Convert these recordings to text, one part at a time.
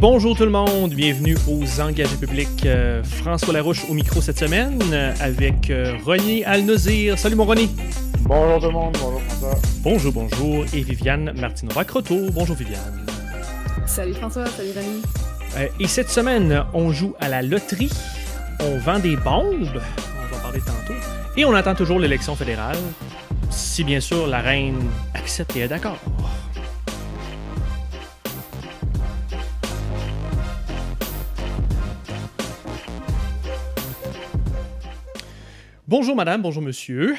bonjour tout le monde, bienvenue aux engagés publics. Euh, François Larouche au micro cette semaine euh, avec euh, René Alnozir. Salut mon René. Bonjour tout le monde, bonjour François. Bonjour, bonjour. Et Viviane Martinova-Croteau. Bonjour Viviane. Salut François, salut René. et cette semaine, on joue à la loterie, on vend des bombes, on va parler tantôt, et on attend toujours l'élection fédérale, si bien sûr la reine accepte et est d'accord. Bonjour madame, bonjour monsieur.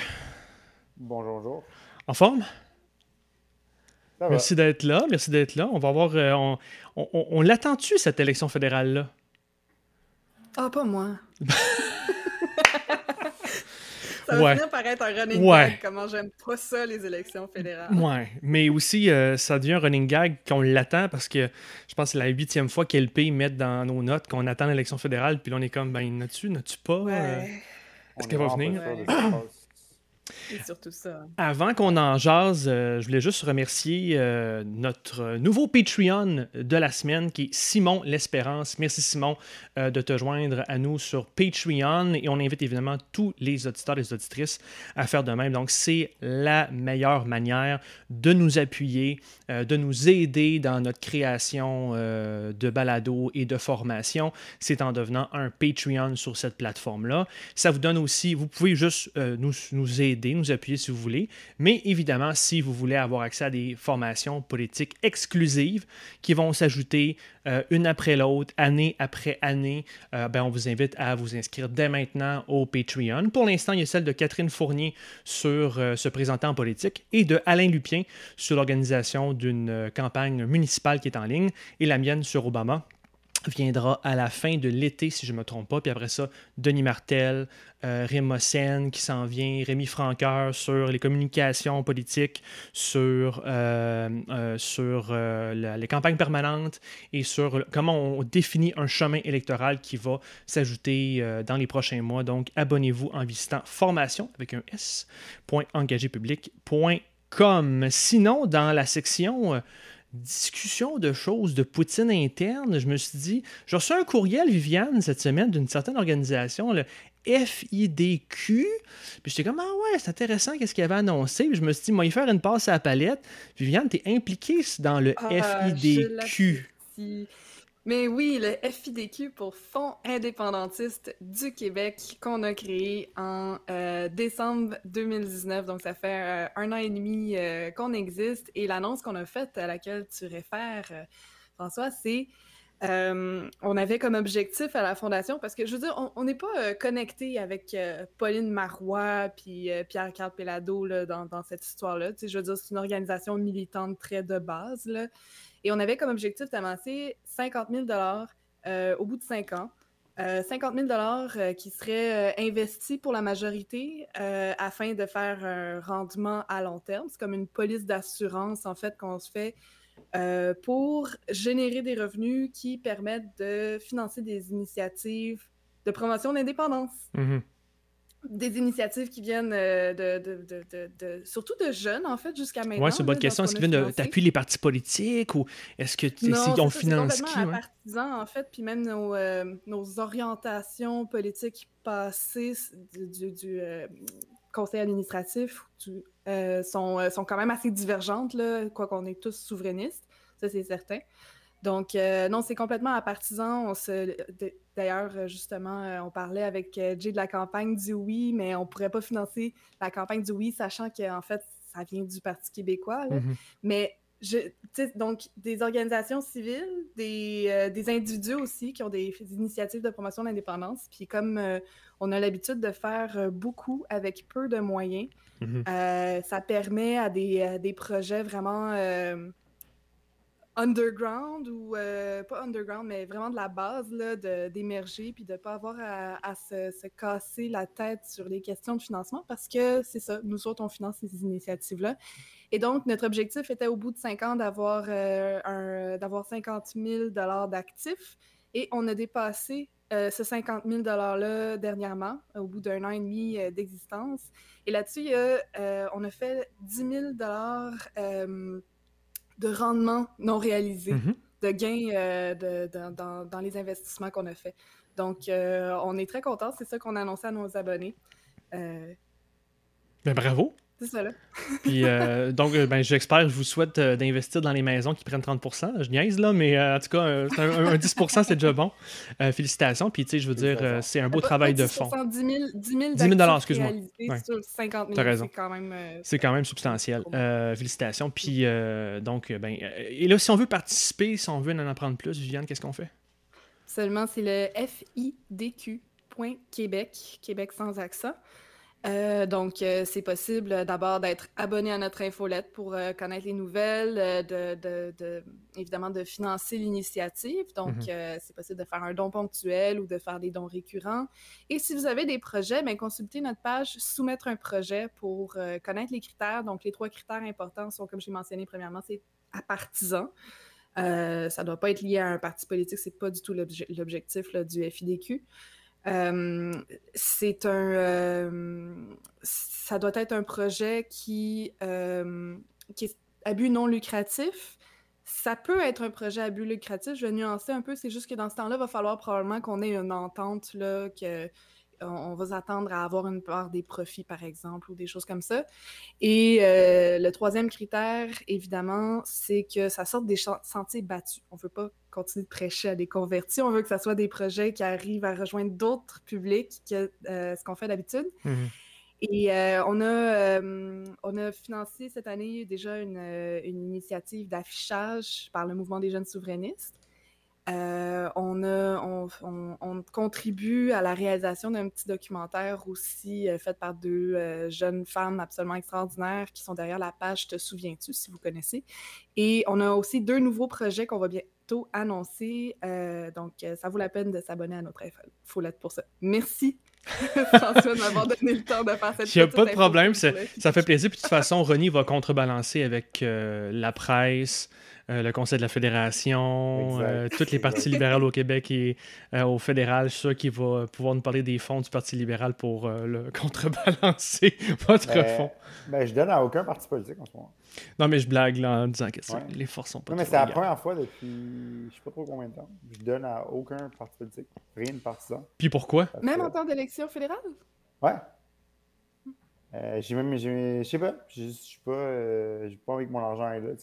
Bonjour, bonjour. En forme? Ça va. Merci d'être là, merci d'être là. On va voir, euh, on, on- on- on l'attend-tu cette élection fédérale-là? Ah, pas moi. ça va Ouais. finir par être un running Ouais. gag, comment j'aime pas ça, les élections fédérales. Ouais, mais aussi, euh, ça devient un running gag qu'on l'attend parce que je pense que c'est la huitième fois qu'LP mettent dans nos notes qu'on attend l'élection fédérale, puis là on est comme, ben, n'as-tu, n'as-tu pas? euh, Ouais, On qu'elle va vraiment surtout ça. Avant qu'on en jase, euh, je voulais juste remercier euh, notre nouveau Patreon de la semaine qui est Simon L'Espérance. Merci Simon euh, de te joindre à nous sur Patreon et on invite évidemment tous les auditeurs et les auditrices à faire de même. Donc c'est la meilleure manière de nous appuyer, de nous aider dans notre création de balado et de formation. C'est en devenant un Patreon sur cette plateforme-là. Ça vous donne aussi, vous pouvez juste nous, nous aider, nous appuyer si vous voulez, mais évidemment, si vous voulez avoir accès à des formations politiques exclusives qui vont s'ajouter euh, une après l'autre, année après année, euh, ben, on vous invite à vous inscrire dès maintenant au Patreon. Pour l'instant, il y a celle de Catherine Fournier sur euh, se présenter en politique et de Alain Lupien sur l'organisation d'une campagne municipale qui est en ligne et la mienne sur Obama viendra à la fin de l'été, si je ne me trompe pas. Puis après ça, Denis Martel, euh, qui s'en vient, Rémi Franqueur sur les communications politiques, sur, euh, euh, sur euh, les campagnes permanentes et sur comment on définit un chemin électoral qui va s'ajouter dans les prochains mois. Donc, abonnez-vous en visitant formation avec un s.engagépublic.com. Sinon, dans la section... discussion de choses de Poutine interne, je me suis dit, j'ai reçu un courriel, Viviane, cette semaine, d'une certaine organisation, le FIDQ. Puis j'étais comme, ah ouais, c'est intéressant, qu'est-ce qu'il avait annoncé? Puis je me suis dit, moi, y faire une passe à la palette. Viviane, t'es impliquée dans le Ah, FIDQ. Mais oui, le FIDQ pour Fonds indépendantiste du Québec qu'on a créé en euh, décembre 2019. Donc, ça fait euh, un an et demi euh, qu'on existe. Et l'annonce qu'on a faite à laquelle tu réfères, François, c'est euh, on avait comme objectif à la fondation, parce que je veux dire, on- n'est pas connecté avec Pauline Marois puis Pierre-Carl Pellado là, dans, cette histoire-là. Tu je veux dire, c'est une organisation militante très de base. Là. Et on avait comme objectif d'amasser 50 000 euh, au bout de cinq ans. Euh, 50 000 euh, qui seraient euh, investis pour la majorité euh, afin de faire un rendement à long terme. C'est comme une police d'assurance, en fait, qu'on se fait euh, pour générer des revenus qui permettent de financer des initiatives de promotion d'indépendance. Mhm. Des initiatives qui viennent euh, de, de- de- de- de- surtout de jeunes, en fait, jusqu'à maintenant. Ouais, c'est une bonne question. ce Est-ce qu'ils viennent de t'appuyer les partis politiques ou est-ce que tu Non, on finance qui? complètement ouais? partisans, en fait, puis même nos, euh, nos orientations politiques passées du, du- du, euh, conseil administratif du- euh, sont, sont quand même assez divergentes, là, quoi qu'on est tous souverainistes, ça c'est certain. Donc, non, c'est complètement à partisans. On se... D'ailleurs, euh, justement, euh, on parlait avec euh, Jay de la campagne du oui, mais on pourrait pas financer la campagne du oui, sachant qu'en fait, ça vient du Parti québécois. là. Mais je, tu sais, donc des organisations civiles, des, euh, des individus aussi qui ont des, des initiatives de promotion de l'indépendance. Puis comme euh, on a l'habitude de faire beaucoup avec peu de moyens, Mhm. euh, ça permet à des, à des projets vraiment underground ou euh, pas underground, mais vraiment de la base d'émerger puis de ne pas avoir à, se, se casser la tête sur les questions de financement parce que c'est ça, nous autres, on finance ces initiatives-là. Et donc, notre objectif était au bout de cinq ans d'avoir euh, d'avoir 50 000 d'actifs et on a dépassé euh, ce 50 000 $-là dernièrement, au bout d'un an et demi euh, d'existence. Et là-dessus, euh, on a fait 10 000 euh, de rendement non réalisé. Mhm. de gains dans, les investissements qu'on a fait. Donc, on est très contents. C'est ça qu'on a annoncé à nos abonnés. Ben, bravo! C'est ça, là. Puis, euh, donc, euh, ben, j'espère, je vous souhaite euh, d'investir dans les maisons qui prennent 30 Je niaise, là, mais en tout cas, un, 10% c'est déjà bon. félicitations. Puis, tu sais, je veux dire, c'est un beau travail de fond. 10 000, 10 000, 10 000 excuse-moi. sur 50 000. T'as raison. C'est quand même... c'est quand même substantiel. félicitations. Puis, donc, ben, et là, si on veut participer, si on veut en apprendre plus, Viviane, qu'est-ce qu'on fait? Seulement, c'est le fidq.québec, Québec sans accent. Euh, donc, euh, c'est possible d'abord d'être abonné à notre infolette pour euh, connaître les nouvelles, de, évidemment de financer l'initiative. Donc, mm-hmm. c'est possible de faire un don ponctuel ou de faire des dons récurrents. Et si vous avez des projets, bien, consultez notre page Soumettre un projet pour connaître les critères. Donc, les trois critères importants sont, comme j'ai mentionné premièrement, c'est à partisan. ça ne doit pas être lié à un parti politique, c'est pas du tout l'objectif du FIDQ. Euh, c'est un. Euh, ça doit être un projet qui, euh, qui est à but non lucratif. Ça peut être un projet à but lucratif. Je vais nuancer un peu. C'est juste que dans ce temps-là, il va falloir probablement qu'on ait une entente là, que on, va s'attendre à avoir une part des profits, par exemple, ou des choses comme ça. Et euh, le troisième critère, évidemment, c'est que ça sorte des sentiers battus. On ne veut pas continuer de prêcher à des convertis. On veut que ce soit des projets qui arrivent à rejoindre d'autres publics que euh, ce qu'on fait d'habitude. Mm-hmm. Et euh, on, a, on a financé cette année déjà une, une initiative d'affichage par le mouvement des jeunes souverainistes. Euh, on, on, contribue à la réalisation d'un petit documentaire aussi euh, fait par deux euh, jeunes femmes absolument extraordinaires qui sont derrière la page Te souviens-tu, si vous connaissez. Et on a aussi deux nouveaux projets qu'on va bientôt annoncer. donc, ça vaut la peine de s'abonner à notre infolette pour ça. Merci. François, de m'avoir donné le temps de faire cette Il n'y a pas de problème, ça, fait plaisir. Puis de toute façon, Ronnie va contrebalancer avec la presse, euh, le Conseil de la Fédération, euh, toutes les partis libérales au Québec et euh, au fédéral. Je suis sûr qu'il va pouvoir nous parler des fonds du Parti libéral pour le contrebalancer votre ben, fonds. Ben, je donne à aucun parti politique en ce moment. Non, mais je blague là, en disant que les forces sont pas Non, mais c'est la première fois depuis je sais pas trop combien de temps. Je donne à aucun parti politique, rien de partisan. Puis pourquoi? Même en temps d'élection fédérale? Ouais. j'ai même, je sais pas, je suis pas, j'ai pas envie que mon argent est là.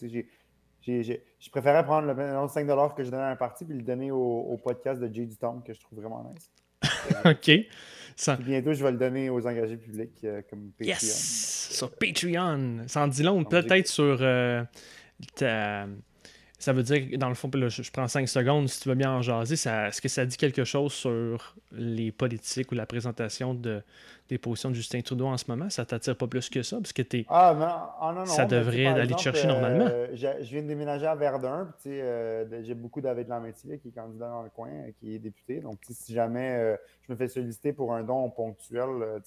J'ai je préférais prendre le 5 que je donnais à un parti puis le donner au, podcast de Jay Tom que je trouve vraiment nice. OK. bientôt, je vais le donner aux engagés publics euh, comme Patreon. Yes! Sur Patreon. Ça en dit long, peut-être sur euh, ta ça veut dire, dans le fond, je, prends 5 secondes, si tu veux bien en jaser, est-ce que ça dit quelque chose sur les politiques ou la présentation de, des positions de Justin Trudeau en ce moment? Ça t'attire pas plus que ça? Parce que es, ah, non, ah, non, non, ça devrait aller te chercher normalement. Euh, je, viens de déménager à Verdun, puis euh, j'ai beaucoup David Lamétier qui est candidat dans le coin, euh, qui est député. Donc, si jamais je me fais solliciter pour un don ponctuel,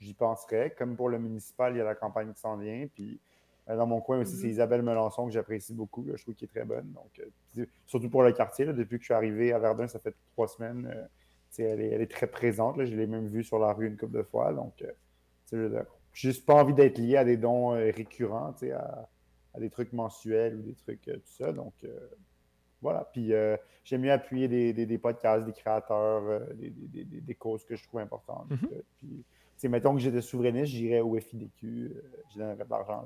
j'y penserais. Comme pour le municipal, il y a la campagne qui s'en vient, puis euh, dans mon coin aussi, c'est mhm. Isabelle Melançon que j'apprécie beaucoup. je trouve qu'elle est très bonne. Donc, euh, surtout pour le quartier, depuis que je suis arrivé à Verdun, ça fait trois semaines. Euh, elle, est, très présente. Je l'ai même vue sur la rue une couple de fois. Donc, j'ai juste pas envie d'être lié à des dons récurrents, à, à, des trucs mensuels ou des trucs, tout ça. Donc, voilà. Puis, j'aime mieux appuyer des, podcasts, des créateurs, des, causes que je trouve importantes. Mhm. mettons que j'étais souverainiste, j'irais au FIDQ, je donnerais de l'argent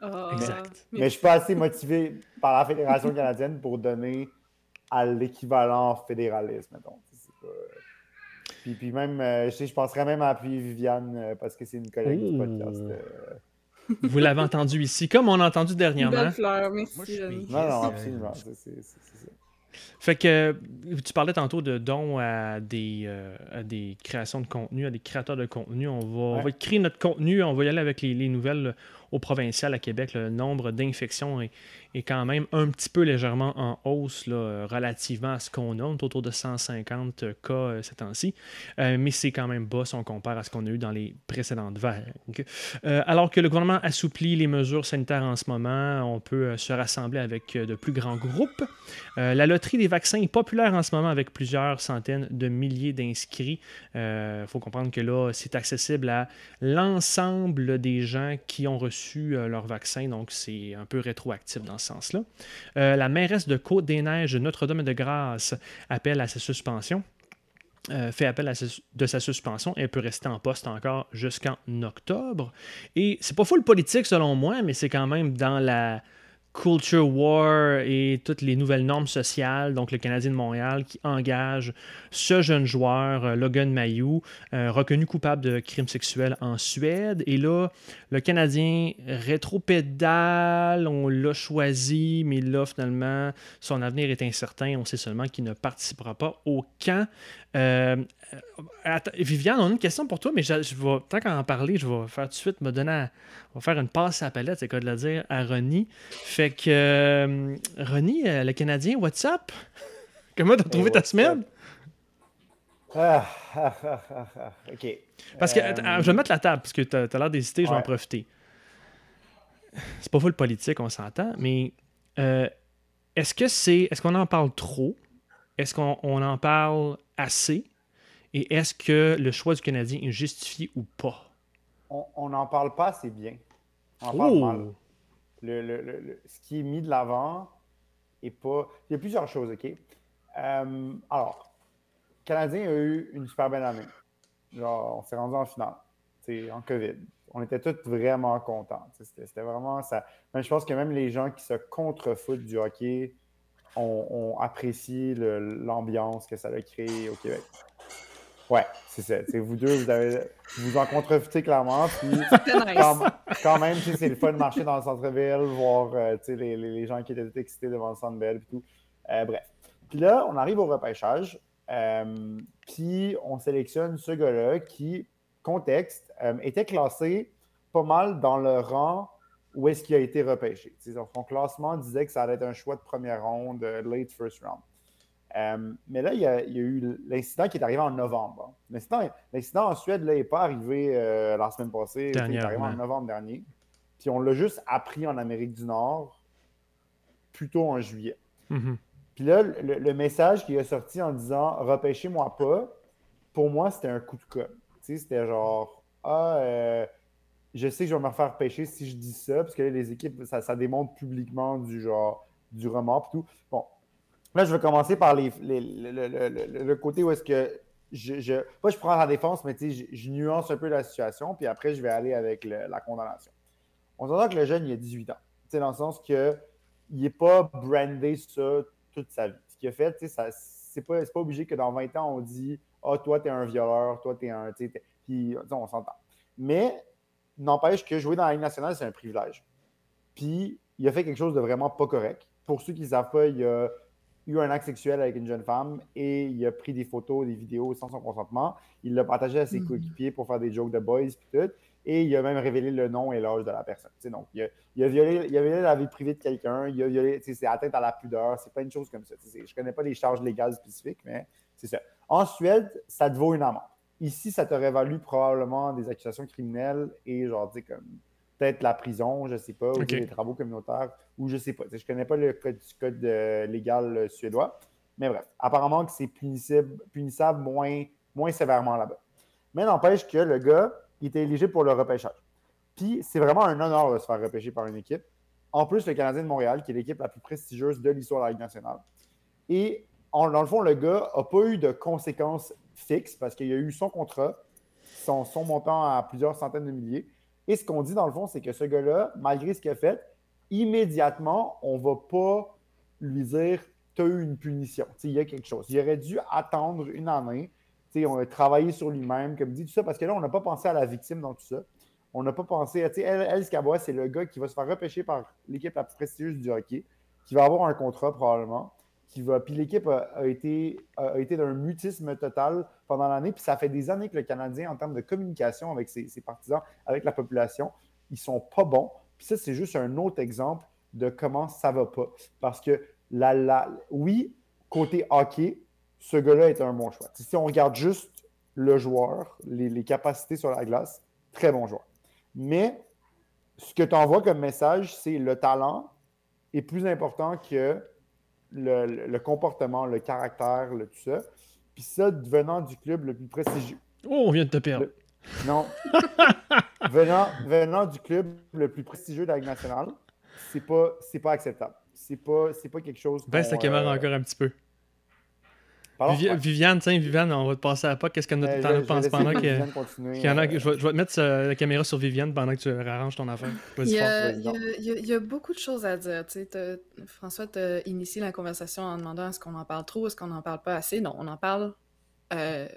Ah. exact. Mais, je ne suis pas assez motivé par la Fédération canadienne pour donner à l'équivalent fédéralisme, mettons. Puis, puis, même, euh, je, je penserais même à appuyer Viviane euh, parce que c'est une collègue du podcast. Euh. Vous l'avez entendu ici, comme on a entendu dernièrement. Belle fleur, merci. non, non, absolument. C'est ça. Fait que tu parlais tantôt de dons à des, à des créations de contenu, à des créateurs de contenu. On va, on va créer notre contenu, on va y aller avec les, les nouvelles au provincial à Québec, le nombre d'infections est, est, quand même un petit peu légèrement en hausse là, relativement à ce qu'on a. On est autour de 150 cas euh, ces temps-ci. Euh, mais c'est quand même bas si on compare à ce qu'on a eu dans les précédentes vagues. Euh, alors que le gouvernement assouplit les mesures sanitaires en ce moment, on peut se rassembler avec de plus grands groupes. la loterie des vaccins est populaire en ce moment avec plusieurs centaines de milliers d'inscrits. Il faut comprendre que là, c'est accessible à l'ensemble des gens qui ont reçu reçu leur vaccin, donc c'est un peu rétroactif dans sens-là. la mairesse de Côte-des-Neiges, Notre-Dame-de-Grâce, appelle à sa suspension. fait appel à de sa suspension. Elle peut rester en poste encore jusqu'en octobre. Et c'est pas full politique selon moi, mais c'est quand même dans la, culture war et toutes les nouvelles normes sociales, donc le Canadien de Montréal qui engage ce jeune joueur, euh, Logan Mayou, euh, reconnu coupable de crimes sexuels en Suède. Et là, le Canadien rétropédale, on l'a choisi, mais là, finalement, son avenir est incertain. On sait seulement qu'il ne participera pas au camp. Euh, Viviane, on a une question pour toi, mais je, vais, tant qu'à en parler, je vais faire tout de suite me donner on va faire une passe à la palette, c'est quoi de le dire, à Ronnie. Fait que euh, Ronnie, euh, le Canadien, what's up? Comment t'as trouvé ta semaine? Ah, ah, ah, ok. Parce que je vais mettre la table, parce que tu as, l'air d'hésiter, je vais en profiter. C'est pas le politique, on s'entend, mais est-ce que c'est. Est-ce qu'on en parle trop? Est-ce qu'on en parle assez? Et est-ce que le choix du Canadien est justifié ou pas? On n'en parle pas assez bien. On en parle oh! mal. Le, ce qui est mis de l'avant est pas. Il y a plusieurs choses, OK? Euh, alors, le Canadien a eu une super belle année. Genre, on s'est rendu en finale. en COVID. On était tous vraiment contents. C'était vraiment ça. Mais je pense que même les gens qui se contrefoutent du hockey ont, apprécié l'ambiance que ça a créé au Québec. Ouais, c'est ça. vous deux, vous, avez, vous en contrefoutez clairement. Puis, quand, même, c'est le fun de marcher dans le centre-ville, voir euh, les, les, gens qui étaient excités devant le centre belle et tout. Euh, bref. Puis là, on arrive au repêchage. Euh, puis on sélectionne ce gars-là qui, contexte, était classé pas mal dans le rang où est-ce qu'il a été repêché. son classement disait que ça allait être un choix de première ronde, late first round. Euh, mais là, il y, a, eu l'incident qui est arrivé en novembre. L'incident en Suède n'est pas arrivé euh, la semaine passée, il est arrivé en novembre dernier. Puis on l'a juste appris en Amérique du Nord, plutôt en juillet. Mm-hmm. Puis là, le, message qui est sorti en disant Repêchez-moi pas, pour moi, c'était un coup de com'. C'était genre Ah, euh, je sais que je vais me refaire pêcher si je dis ça, parce que les équipes, ça, démontre publiquement du genre du remords et tout. Bon, Là, je vais commencer par le, côté où est-ce que je. Pas je prends la défense, mais je, je nuance un peu la situation, puis après, je vais aller avec la condamnation. On s'entend que le jeune, il a 18 ans. Dans le sens que il n'est pas brandé ça toute sa vie. Ce qu'il a fait, c'est pas, pas obligé que dans 20 ans, on dit Ah, toi, t'es un violeur, toi, t'es un. Puis, on s'entend. Mais, n'empêche que jouer dans la Ligue nationale, c'est un privilège. Puis, il a fait quelque chose de vraiment pas correct. Pour ceux qui ne savent pas, il a eu un acte sexuel avec une jeune femme et il a pris des photos, des vidéos sans son consentement. Il l'a partagé à ses mhm. coéquipiers pour faire des jokes de boys et tout. Et il a même révélé le nom et l'âge de la personne. donc, il a, violé, il a violé la vie privée de quelqu'un, il a violé, c'est atteinte à la pudeur, c'est pas une chose comme ça. Je ne connais pas les charges légales spécifiques, mais c'est ça. En Suède, ça te vaut une amende. Ici, ça t'aurait valu probablement des accusations criminelles et genre, tu sais, comme peut-être la prison, je ne sais pas, ou les travaux communautaires, ou je ne sais pas. Je ne connais pas le code, code euh, légal euh, suédois. Mais bref, apparemment que c'est punissable, punissable moins, moins sévèrement là-bas. Mais n'empêche que le gars, il était éligible pour le repêchage. Puis c'est vraiment un honneur de se faire repêcher par une équipe. En plus, le Canadien de Montréal, qui est l'équipe la plus prestigieuse de l'histoire de la Ligue nationale. Et dans le fond, le gars n'a pas eu de conséquences fixes parce qu'il a eu son contrat, son, montant à plusieurs centaines de milliers. Et ce qu'on dit dans le fond, c'est que ce gars-là, malgré ce qu'il a fait, immédiatement, on ne va pas lui dire tu as eu une punition. Il y a quelque chose. Il aurait dû attendre une année. on a travaillé sur lui-même, comme dit tout ça, parce que là, on n'a pas pensé à la victime dans tout ça. On n'a pas pensé. Elle, elle Scabois, c'est le gars qui va se faire repêcher par l'équipe la plus prestigieuse du hockey, qui va avoir un contrat probablement qui va. Puis l'équipe a, été, a, été d'un mutisme total pendant l'année. Puis ça fait des années que le Canadien, en termes de communication avec ses, partisans, avec la population, ils sont pas bons. Puis ça, c'est juste un autre exemple de comment ça va pas. Parce que la, la, oui, côté hockey, ce gars-là est un bon choix. Si on regarde juste le joueur, les, les capacités sur la glace, très bon joueur. Mais ce que tu envoies comme message, c'est le talent est plus important que le, comportement, le caractère, le, tout ça. Puis ça, venant du club le plus prestigieux. Oh, on vient de te perdre. non. venant, venant du club le plus prestigieux de la Ligue nationale, c'est pas, c'est pas acceptable. C'est pas, pas quelque chose. Baisse la caméra encore un petit peu. Viviane, tiens, Viviane, on va te passer à pas. Qu'est-ce que tu euh, penses pendant que. y en a, je, vais, te mettre la caméra sur Viviane pendant que tu arranges ton affaire. Il y, a, il, y a, beaucoup de choses à dire. François, tu as initié la conversation en demandant est-ce qu'on en parle trop, est-ce qu'on n'en parle pas assez? Non, on en parle euh,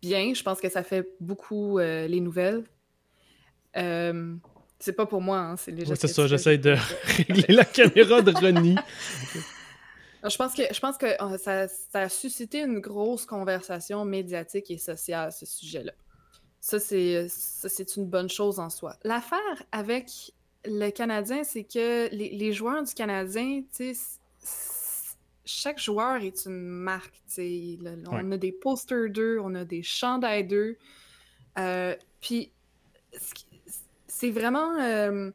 bien. Je pense que ça fait beaucoup euh, les nouvelles. c'est pas pour moi, hein, c'est les C'est ça, j'essaie de régler la caméra de Ronnie. Je pense que, je pense que euh, ça, a suscité une grosse conversation médiatique et sociale, ce sujet-là. Ça, c'est une bonne chose en soi. L'affaire avec le Canadien, c'est que les, joueurs du Canadien, chaque joueur est une marque. on a des posters d'eux, on a des chandails d'eux. Euh, puis, c'est vraiment, euh,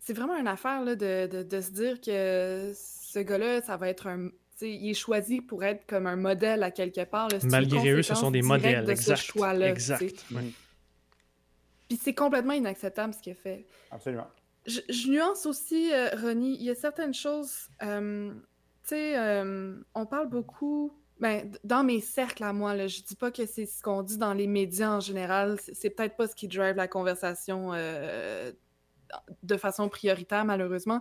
c'est vraiment une affaire là, de, de, se dire que ce gars-là, ça va être un. il est choisi pour être comme un modèle à quelque part. Malgré eux, ce sont des modèles. De exact. Ce choix-là, exact. Puis c'est complètement inacceptable ce qu'il a fait. Absolument. Je, nuance aussi, euh, Ronnie, il y a certaines choses. Euh, tu sais, euh, on parle beaucoup. Ben, dans mes cercles à moi, là, je dis pas que c'est ce qu'on dit dans les médias en général. C'est peut-être pas ce qui drive la conversation de façon prioritaire, malheureusement.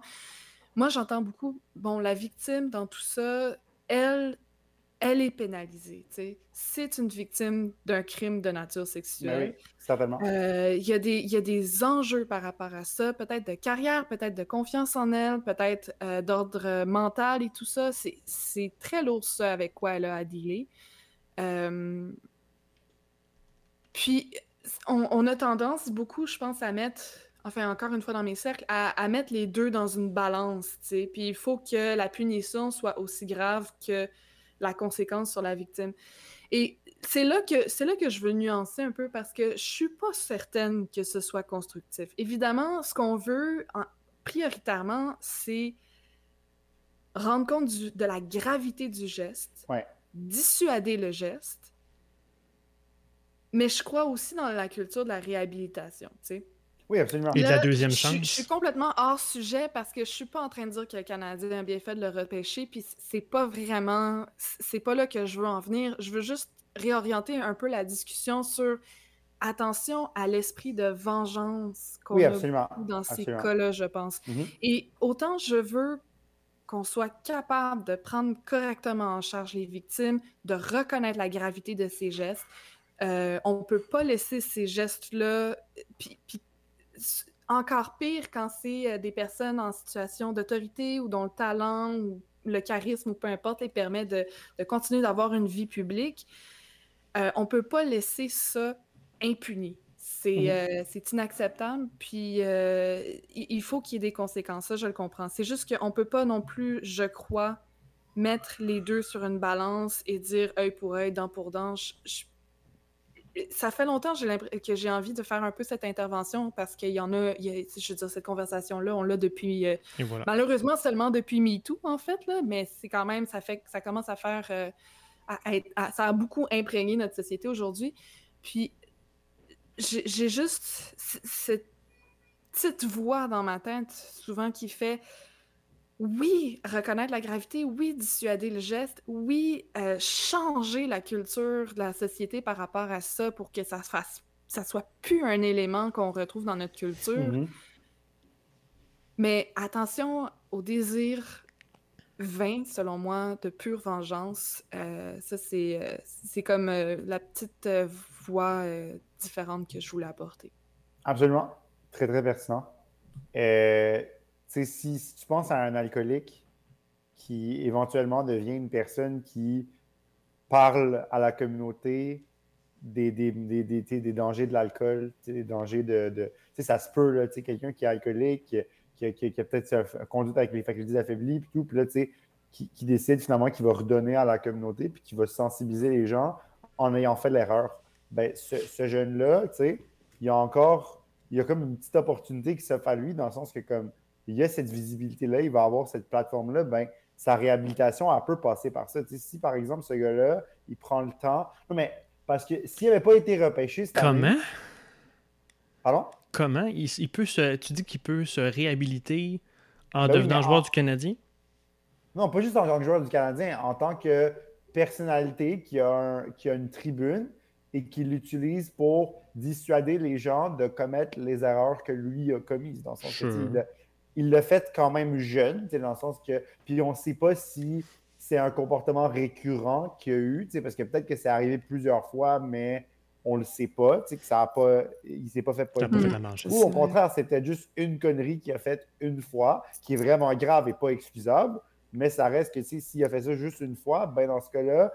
Moi, j'entends beaucoup, bon, la victime dans tout ça, elle, elle est pénalisée. C'est une victime d'un crime de nature sexuelle. Ben oui, certainement. Euh, il y, y, a des enjeux par rapport à ça, peut-être de carrière, peut-être de confiance en elle, peut-être euh, d'ordre mental et tout ça. C'est très lourd, ça, avec quoi elle a à dealer. Euh, puis, on, on, a tendance beaucoup, je pense, à mettre enfin encore une fois dans mes cercles, à, mettre les deux dans une balance, tu sais. Puis il faut que la punition soit aussi grave que la conséquence sur la victime. Et c'est là que c'est là que je veux nuancer un peu parce que je suis pas certaine que ce soit constructif. Évidemment, ce qu'on veut prioritairement, c'est rendre compte de la gravité du geste, dissuader le geste. Mais je crois aussi dans la culture de la réhabilitation, tu sais. Oui, absolument. Et de la deuxième chance? Je, suis complètement hors sujet parce que je suis pas en train de dire que le Canadien a bien fait de le repêcher, puis c'est pas vraiment, c'est pas là que je veux en venir. Je veux juste réorienter un peu la discussion sur attention à l'esprit de vengeance qu'on a dans ces cas-là, je pense. Mm-hmm. Et autant je veux qu'on soit capable de prendre correctement en charge les victimes, de reconnaître la gravité de ces gestes. Euh, on ne peut pas laisser ces gestes-là, puis encore pire quand c'est euh, des personnes en situation d'autorité ou dont le talent ou le charisme ou peu importe les permet de, continuer d'avoir une vie publique. Euh, on ne peut pas laisser ça impuni. C'est mhm. euh, inacceptable, puis il faut qu'il y ait des conséquences, ça je le comprends. C'est juste qu'on ne peut pas non plus, je crois, mettre les deux sur une balance et dire œil pour œil, dent pour dent. Je, ça fait longtemps que j'ai envie de faire un peu cette intervention parce qu'il y en a, je veux dire, cette conversation-là, on l'a depuis, euh, malheureusement seulement depuis MeToo, en fait, là, mais c'est quand même, ça fait ça commence à faire, euh, ça a beaucoup imprégné notre société aujourd'hui. Puis, j'ai juste cette petite voix dans ma tête, souvent, qui fait oui, reconnaître la gravité, oui, dissuader le geste, oui, euh, changer la culture de la société par rapport à ça pour que ça fasse ça soit plus un élément qu'on retrouve dans notre culture. Mm-hmm. Mais attention au désir vain, selon moi, de pure vengeance. Euh, ça, c'est, euh, c'est comme la petite voix différente que je voulais apporter. Absolument. Très, très pertinent. Et si, tu penses à un alcoolique qui éventuellement devient une personne qui parle à la communauté des, des, des, dangers de l'alcool, des dangers de. de ça se peut, quelqu'un qui est alcoolique, qui, qui, a peut-être conduite avec les facultés affaiblies, puis tout, puis là, qui, qui décide finalement qu'il va redonner à la communauté, puis qui va sensibiliser les gens en ayant fait l'erreur. Ben, ce, ce jeune-là, il y a encore, il y a comme une petite opportunité qui s'offre à lui, dans le sens que, comme, il y a cette visibilité-là, il va avoir cette plateforme-là, ben, sa réhabilitation, elle peut passer par ça. si, par exemple, ce gars-là, il prend le temps. Non, mais parce que s'il n'avait pas été repêché, Comment? Pardon? comment? Il, peut se, Tu dis qu'il peut se réhabiliter en Ben devenant joueur en- du Canadien? Non, pas juste en tant que joueur du Canadien, en tant que personnalité qui a, un- qui a une tribune et qui l'utilise pour dissuader les gens de commettre les erreurs que lui a commises. Dans Sure. il l'a- il l'a fait quand même jeune, dans le sens que. Puis on ne sait pas si c'est un comportement récurrent qu'il a eu, parce que peut-être que c'est arrivé plusieurs fois, mais on ne le sait pas, tu sais, que ça a pas. Il s'est pas fait pas pogner. fait la manche. Ou au contraire, c'est peut-être juste une connerie qu'il a faite une fois, qui est vraiment grave et pas excusable, mais ça reste que s'il a fait ça juste une fois, ben dans ce cas-là,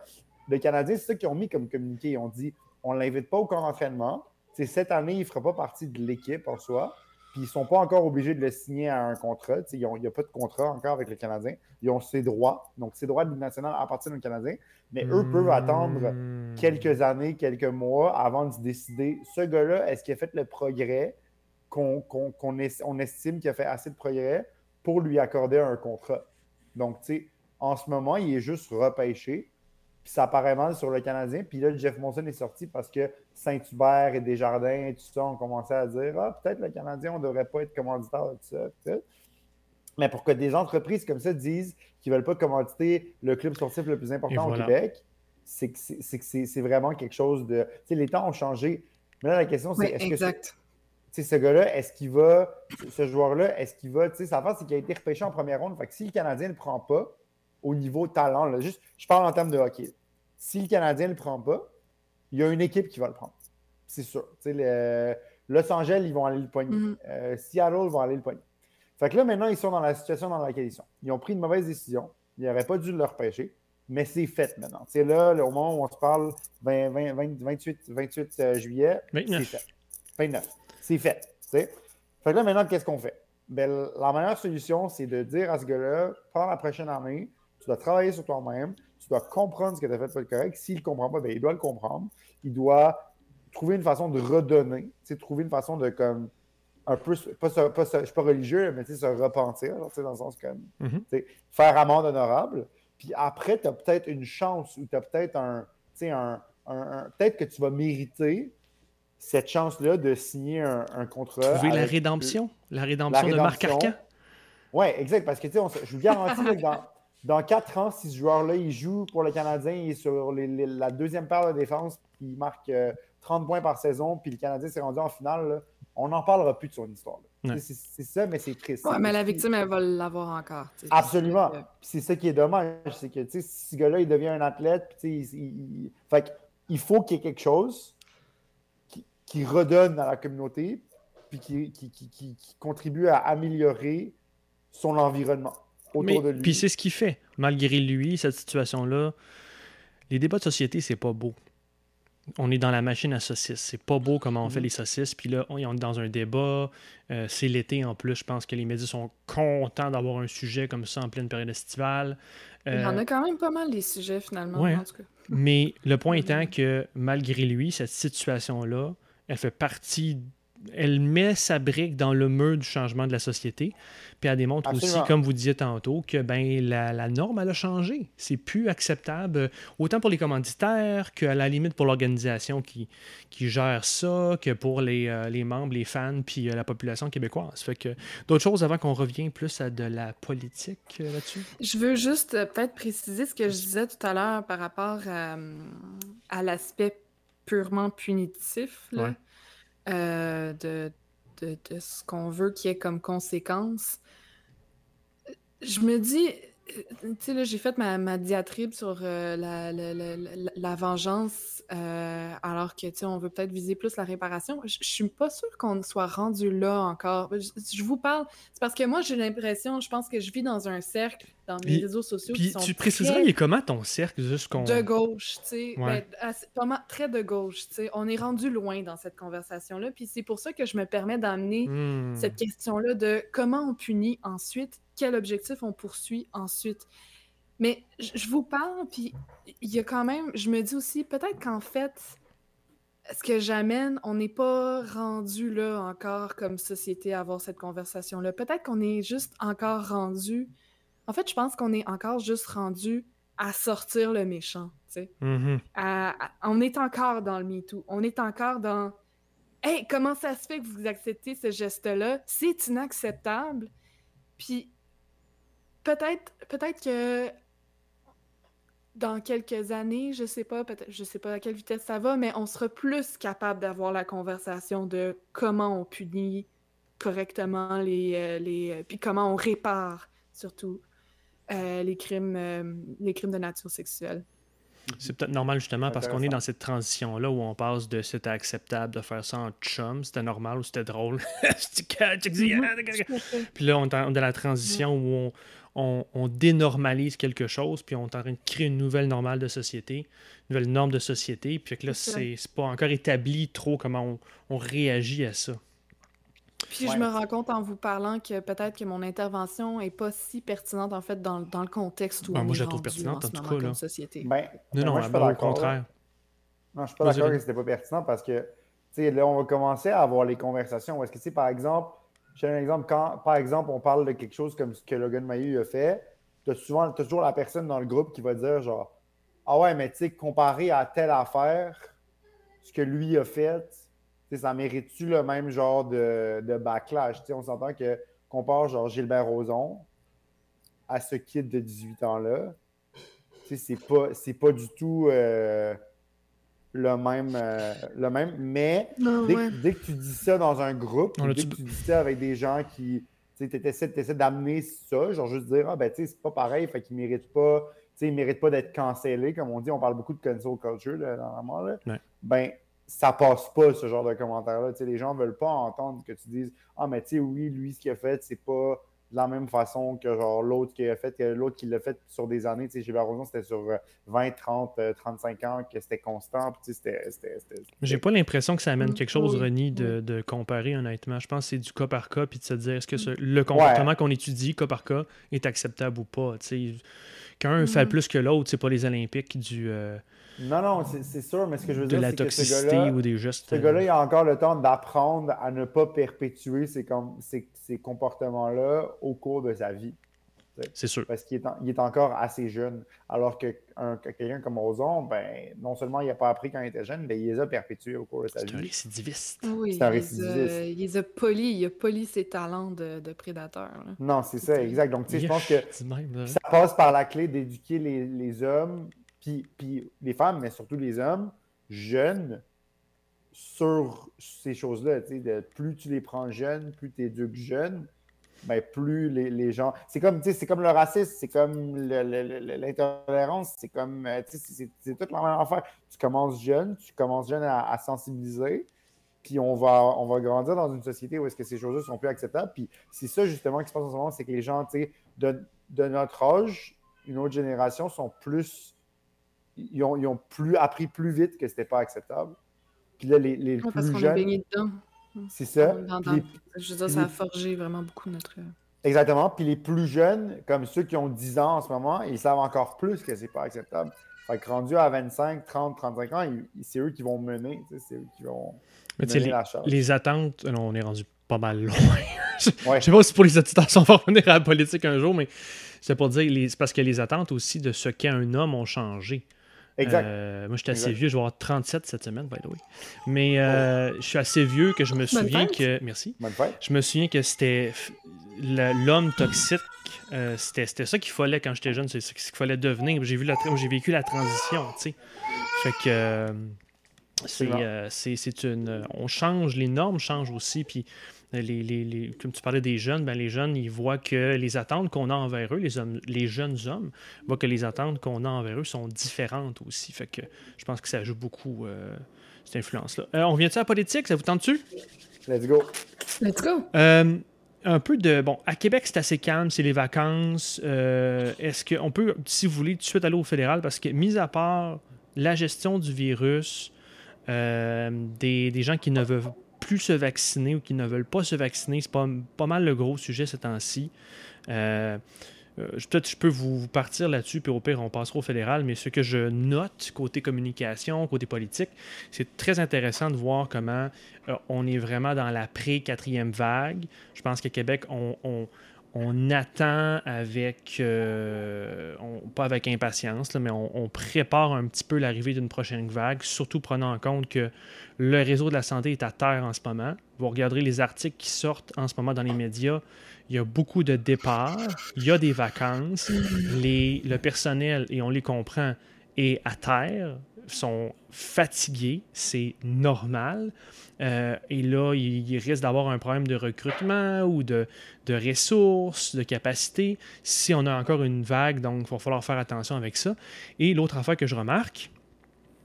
le Canadien, c'est ça qu'ils ont mis comme communiqué. Ils ont dit on ne l'invite pas au camp d'entraînement. Cette année, il ne fera pas partie de l'équipe en soi. Puis ils ne sont pas encore obligés de le signer à un contrat. Il n'y a pas de contrat encore avec le Canadien. Ils ont ses droits. Donc, ses droits de Ligue nationale appartiennent au Canadien. Mais eux peuvent attendre Hmm. quelques années, quelques mois avant de se décider, ce gars-là, est-ce qu'il a fait le progrès qu'on qu'on- qu'on es- on estime qu'il a fait assez de progrès pour lui accorder un contrat? Donc, tu sais, en ce moment, il est juste repêché. Puis ça paraît mal sur le Canadien. Puis là, Jeff Monson est sorti parce que Saint-Hubert et Desjardins et tout ça ont commencé à dire Ah, peut-être le Canadien, on ne devrait pas être commanditaire de tout ça. tout ça. Mais pour que des entreprises comme ça disent qu'ils ne veulent pas commanditer le club sportif le plus important voilà. au Québec, c'est que c'est- c'est que c'est c'est vraiment quelque chose de. Tu sais, les temps ont changé. Mais là, la question, c'est Oui, est-ce que ce- exact. tu sais, ce gars-là, est-ce qu'il va, ce joueur-là, est-ce qu'il va, tu sais, sa face, c'est qu'il a été repêché en première ronde. Fait que si le Canadien ne le prend pas, au niveau talent, là, juste, je parle en termes de hockey. Si le Canadien ne le prend pas, il y a une équipe qui va le prendre. C'est sûr. Tu sais, le- Los Angeles, ils vont aller le poigner. Mhm. Euh, Seattle vont aller le poigner. Fait que là, maintenant, ils sont dans la situation dans laquelle ils sont. Ils ont pris une mauvaise décision. Ils n'auraient pas dû le repêcher, mais c'est fait maintenant. C'est là, là, au moment où on se parle, 20, 20, 20, 28, 28 euh, juillet, 29. c'est fait. 29. C'est fait. tu sais. Fait que là, maintenant, qu'est-ce qu'on fait? Ben, la meilleure solution, c'est de dire à ce gars-là, prends la prochaine année, tu dois travailler sur toi-même, tu dois comprendre ce que tu as fait de pas correct. S'il ne comprend pas, ben, il doit le comprendre. Il doit trouver une façon de redonner, trouver une façon de comme un peu, pas, pas je suis pas religieux, mais se repentir, dans le sens comme Mhm. sais, faire amende honorable. Puis après, tu as peut-être une chance ou tu as peut-être un, un, un- un- peut-être que tu vas mériter cette chance-là de signer un, un contrat. Trouver la avec- rédemption. La rédemption de Marc rédemption. Arcan. Oui, exact. Parce que tu sais, on je vous garantis que dans, dans 4 ans, si ce joueur-là, il joue pour le Canadien, il est sur les- les- la deuxième paire de défense, puis il marque euh, 30 points par saison, puis le Canadien s'est rendu en finale, là, on n'en parlera plus de son histoire. Ouais. C'est ça, mais c'est triste. Ouais, mais la victime, elle va l'avoir encore. Absolument. C'est ça qui est dommage, c'est que tu sais, si ce gars-là, il devient un athlète, puis il, il- il- fait il faut qu'il y ait quelque chose qui, qui redonne à la communauté, puis qui, qui- qui- qui- qui contribue à améliorer son environnement autour Mais- de lui. Puis c'est ce qu'il fait. Malgré lui, cette situation-là, les débats de société, c'est pas beau. On est dans la machine à saucisses. C'est pas beau comment on fait Mhm. les saucisses. Puis là, on est dans un débat. Euh, c'est l'été en plus. Je pense que les médias sont contents d'avoir un sujet comme ça en pleine période estivale. Il y en Euh, a quand même pas mal des sujets finalement, Ouais. en tout cas. mais le point étant que malgré lui, cette situation-là, elle fait partie. Elle met sa brique dans le mur du changement de la société. Puis elle démontre Absolument. aussi, comme vous disiez tantôt, que ben, la, la norme, elle a changé. C'est plus acceptable, euh, autant pour les commanditaires qu'à la limite pour l'organisation qui, qui gère ça, que pour les, euh, les membres, les fans, puis euh, la population québécoise. Fait que d'autres choses avant qu'on revienne plus à de la politique euh, là-dessus? Je veux juste peut-être préciser ce que je disais tout à l'heure par rapport à, à l'aspect purement punitif là, Ouais. Euh, de, de, de ce qu'on veut qu'il y ait comme conséquence. Je me dis, tu sais, là, j'ai fait ma, ma diatribe sur euh, la, la, la- la- la vengeance, euh, alors que, tu sais, on veut peut-être viser plus la réparation. Je suis pas sûre qu'on soit rendu là encore. Je, vous parle, c'est parce que moi, j'ai l'impression, je pense que je vis dans un cercle, dans mes réseaux sociaux qui Puis sont tu préciserais, il est comment ton cercle, juste qu'on... de gauche, tu sais, Ouais. ben, très de gauche, tu sais. On est rendu loin dans cette conversation-là, puis c'est pour ça que je me permets d'amener Hmm. cette question-là de comment on punit ensuite, quel objectif on poursuit ensuite. Mais je vous parle, puis il y a quand même, je me dis aussi, peut-être qu'en fait, ce que j'amène, on n'est pas rendu là encore comme société à avoir cette conversation-là. Peut-être qu'on est juste encore rendu. En fait, je pense qu'on est encore juste rendu à sortir le méchant, tu sais Mhm. à- à- on est encore dans le MeToo. On est encore dans Hey, comment ça se fait que vous acceptez ce geste-là? C'est inacceptable. Puis peut-être peut-être que dans quelques années, je sais pas, je sais pas à quelle vitesse ça va, mais on sera plus capable d'avoir la conversation de comment on punit correctement les, euh, les euh, puis comment on répare surtout euh, les crimes les crimes de nature sexuelle. C'est peut-être normal justement parce qu'on est dans cette transition-là où on passe de c'était acceptable de faire ça en chum, c'était normal ou c'était drôle. Mhm. Puis là, on est dans la transition où on, on, dénormalise quelque chose, puis on est en train de créer une nouvelle normale de société, une nouvelle norme de société, puis que là, c'est pas encore établi trop comment on, réagit à ça. Puis je me rends compte en vous parlant que peut-être que mon intervention est pas si pertinente en fait dans, le contexte où ben, on moi, je la trouve pertinente en, tout cas là. Société. Ben, non, ben, non, moi, je suis pas au contraire. Non, je suis pas d'accord que c'était pas pertinent parce que tu sais là on va commencer à avoir les conversations. Est-ce que par exemple je un exemple. Quand, par exemple, on parle de quelque chose comme ce que Logan Mayu a fait, tu as, souvent, toujours la personne dans le groupe qui va dire genre Ah ouais, mais tu sais, comparé à telle affaire, ce que lui a fait, ça mérite-tu le même genre de, de backlash? on s'entend que compare genre Gilbert Rozon à ce kid de 18 ans-là. C'est pas, pas du tout. Euh, le même, euh, le même. Mais dès, que tu dis ça dans un groupe, dès que tu dis ça avec des gens qui. Tu essaies, d'amener ça, genre juste dire, ah ben tu sais, c'est pas pareil, fait qu'ils méritent pas. Tu sais, ils méritent pas d'être cancellés, comme on dit, on parle beaucoup de cancel culture, là, normalement. Là. Ben, ça passe pas, ce genre de commentaires-là. Les gens veulent pas entendre que tu dises, ah, mais tu sais, oui, lui, ce qu'il a fait, c'est pas de la même façon que genre l'autre qui a fait, l'autre qui l'a fait sur des années. Tu sais, Gilbert Rozon, c'était sur 20, 30, 35 ans, que c'était constant. J'ai pas l'impression que ça amène quelque chose, René, de, comparer honnêtement. Je pense que c'est du cas par cas, puis de se dire est-ce que le comportement qu'on étudie cas par cas est acceptable ou pas. Quand un fait mm-hmm. plus que l'autre, c'est pas les Olympiques du. Euh, non, non, c'est sûr, mais ce que je veux dire, c'est que ce gars-là, ou des gestes. Ce gars-là, il a encore le temps d'apprendre à ne pas perpétuer ces, ces, comportements-là au cours de sa vie. C'est sûr. Parce qu'il est, est, encore assez jeune. Alors que, quelqu'un comme Ozon, ben, non seulement il n'a pas appris quand il était jeune, mais il les a perpétués au cours de sa vie. C'est un récidiviste. Oui, c'est un récidiviste. Il, les a polis, il a poli ses talents de, prédateur. Non, c'est ça, exact. Donc, tu sais, je pense que ça passe par la clé d'éduquer les, les hommes puis, les femmes, mais surtout les hommes, jeunes, sur ces choses-là. Plus tu les prends jeunes, plus tu éduques jeunes, ben, plus les, gens. C'est comme, comme le racisme, c'est comme l'intolérance, c'est comme. Euh, c'est toute la même affaire. Tu commences jeune, tu commences jeune à, sensibiliser, puis on va, on va grandir dans une société où est-ce que ces choses-là sont plus acceptables. Puis c'est ça justement qui se passe en ce moment, c'est que les gens, de, de notre âge, une autre génération, sont plus ils ont, plus appris plus vite que c'était pas acceptable. Puis là, les, les plus parce jeunes. dedans. C'est ça. je veux dire, ça a forgé vraiment beaucoup notre. Exactement. Puis les plus jeunes, comme ceux qui ont 10 ans en ce moment, ils savent encore plus que c'est pas acceptable. Fait que rendu à 25, 30, 35 ans, c'est eux qui vont mener. C'est eux qui vont mener les, la charge. Les attentes, on est rendu pas mal loin. je, ne sais pas si pour les auditeurs, on va revenir à la politique un jour, mais c'est pour dire, c'est parce que les attentes aussi de ce qu'est un homme ont changé. Exact. Euh, moi, j'étais assez vieux. Je vais avoir 37 cette semaine, by the way. Mais euh, je suis assez vieux que je me souviens que. Merci. Je me souviens que c'était l'homme toxique. Euh, c'était ça qu'il fallait quand j'étais jeune. C'est ce qu'il fallait devenir. J'ai j'ai vécu la transition, tu sais. Fait que. c'est une. On change, les normes changent aussi. Puis les, comme tu parlais des jeunes, ben les jeunes, ils voient que les attentes qu'on a envers eux, les, hommes, les jeunes hommes, voient que les attentes qu'on a envers eux sont différentes aussi. Fait que je pense que ça joue beaucoup, euh, cette influence-là. Euh, on vient-tu à la politique? Ça vous tente-tu? Let's go. Let's go. Euh, un peu de. Bon, à Québec, c'est assez calme, c'est les vacances. Est-ce qu'on peut, si vous voulez, tout de suite aller au fédéral? Parce que, mis à part la gestion du virus, des, des gens qui ne veulent plus se vacciner ou qui ne veulent pas se vacciner. C'est pas, pas mal le gros sujet ces temps-ci. Euh, euh, peut-être je peux vous partir là-dessus, puis au pire, on passera au fédéral, mais ce que je note côté communication, côté politique, c'est très intéressant de voir comment euh, on est vraiment dans la pré-quatrième vague. Je pense qu'à Québec, on, on attend avec, euh, pas avec impatience, mais on, prépare un petit peu l'arrivée d'une prochaine vague, surtout prenant en compte que le réseau de la santé est à terre en ce moment. Vous regarderez les articles qui sortent en ce moment dans les médias. Il y a beaucoup de départs, il y a des vacances, le personnel, et on les comprend, est à terre, sont fatigués, c'est normal. Euh, et là, il, risque d'avoir un problème de recrutement ou de, ressources, de capacité, si on a encore une vague. Donc, il va falloir faire attention avec ça. Et l'autre affaire que je remarque,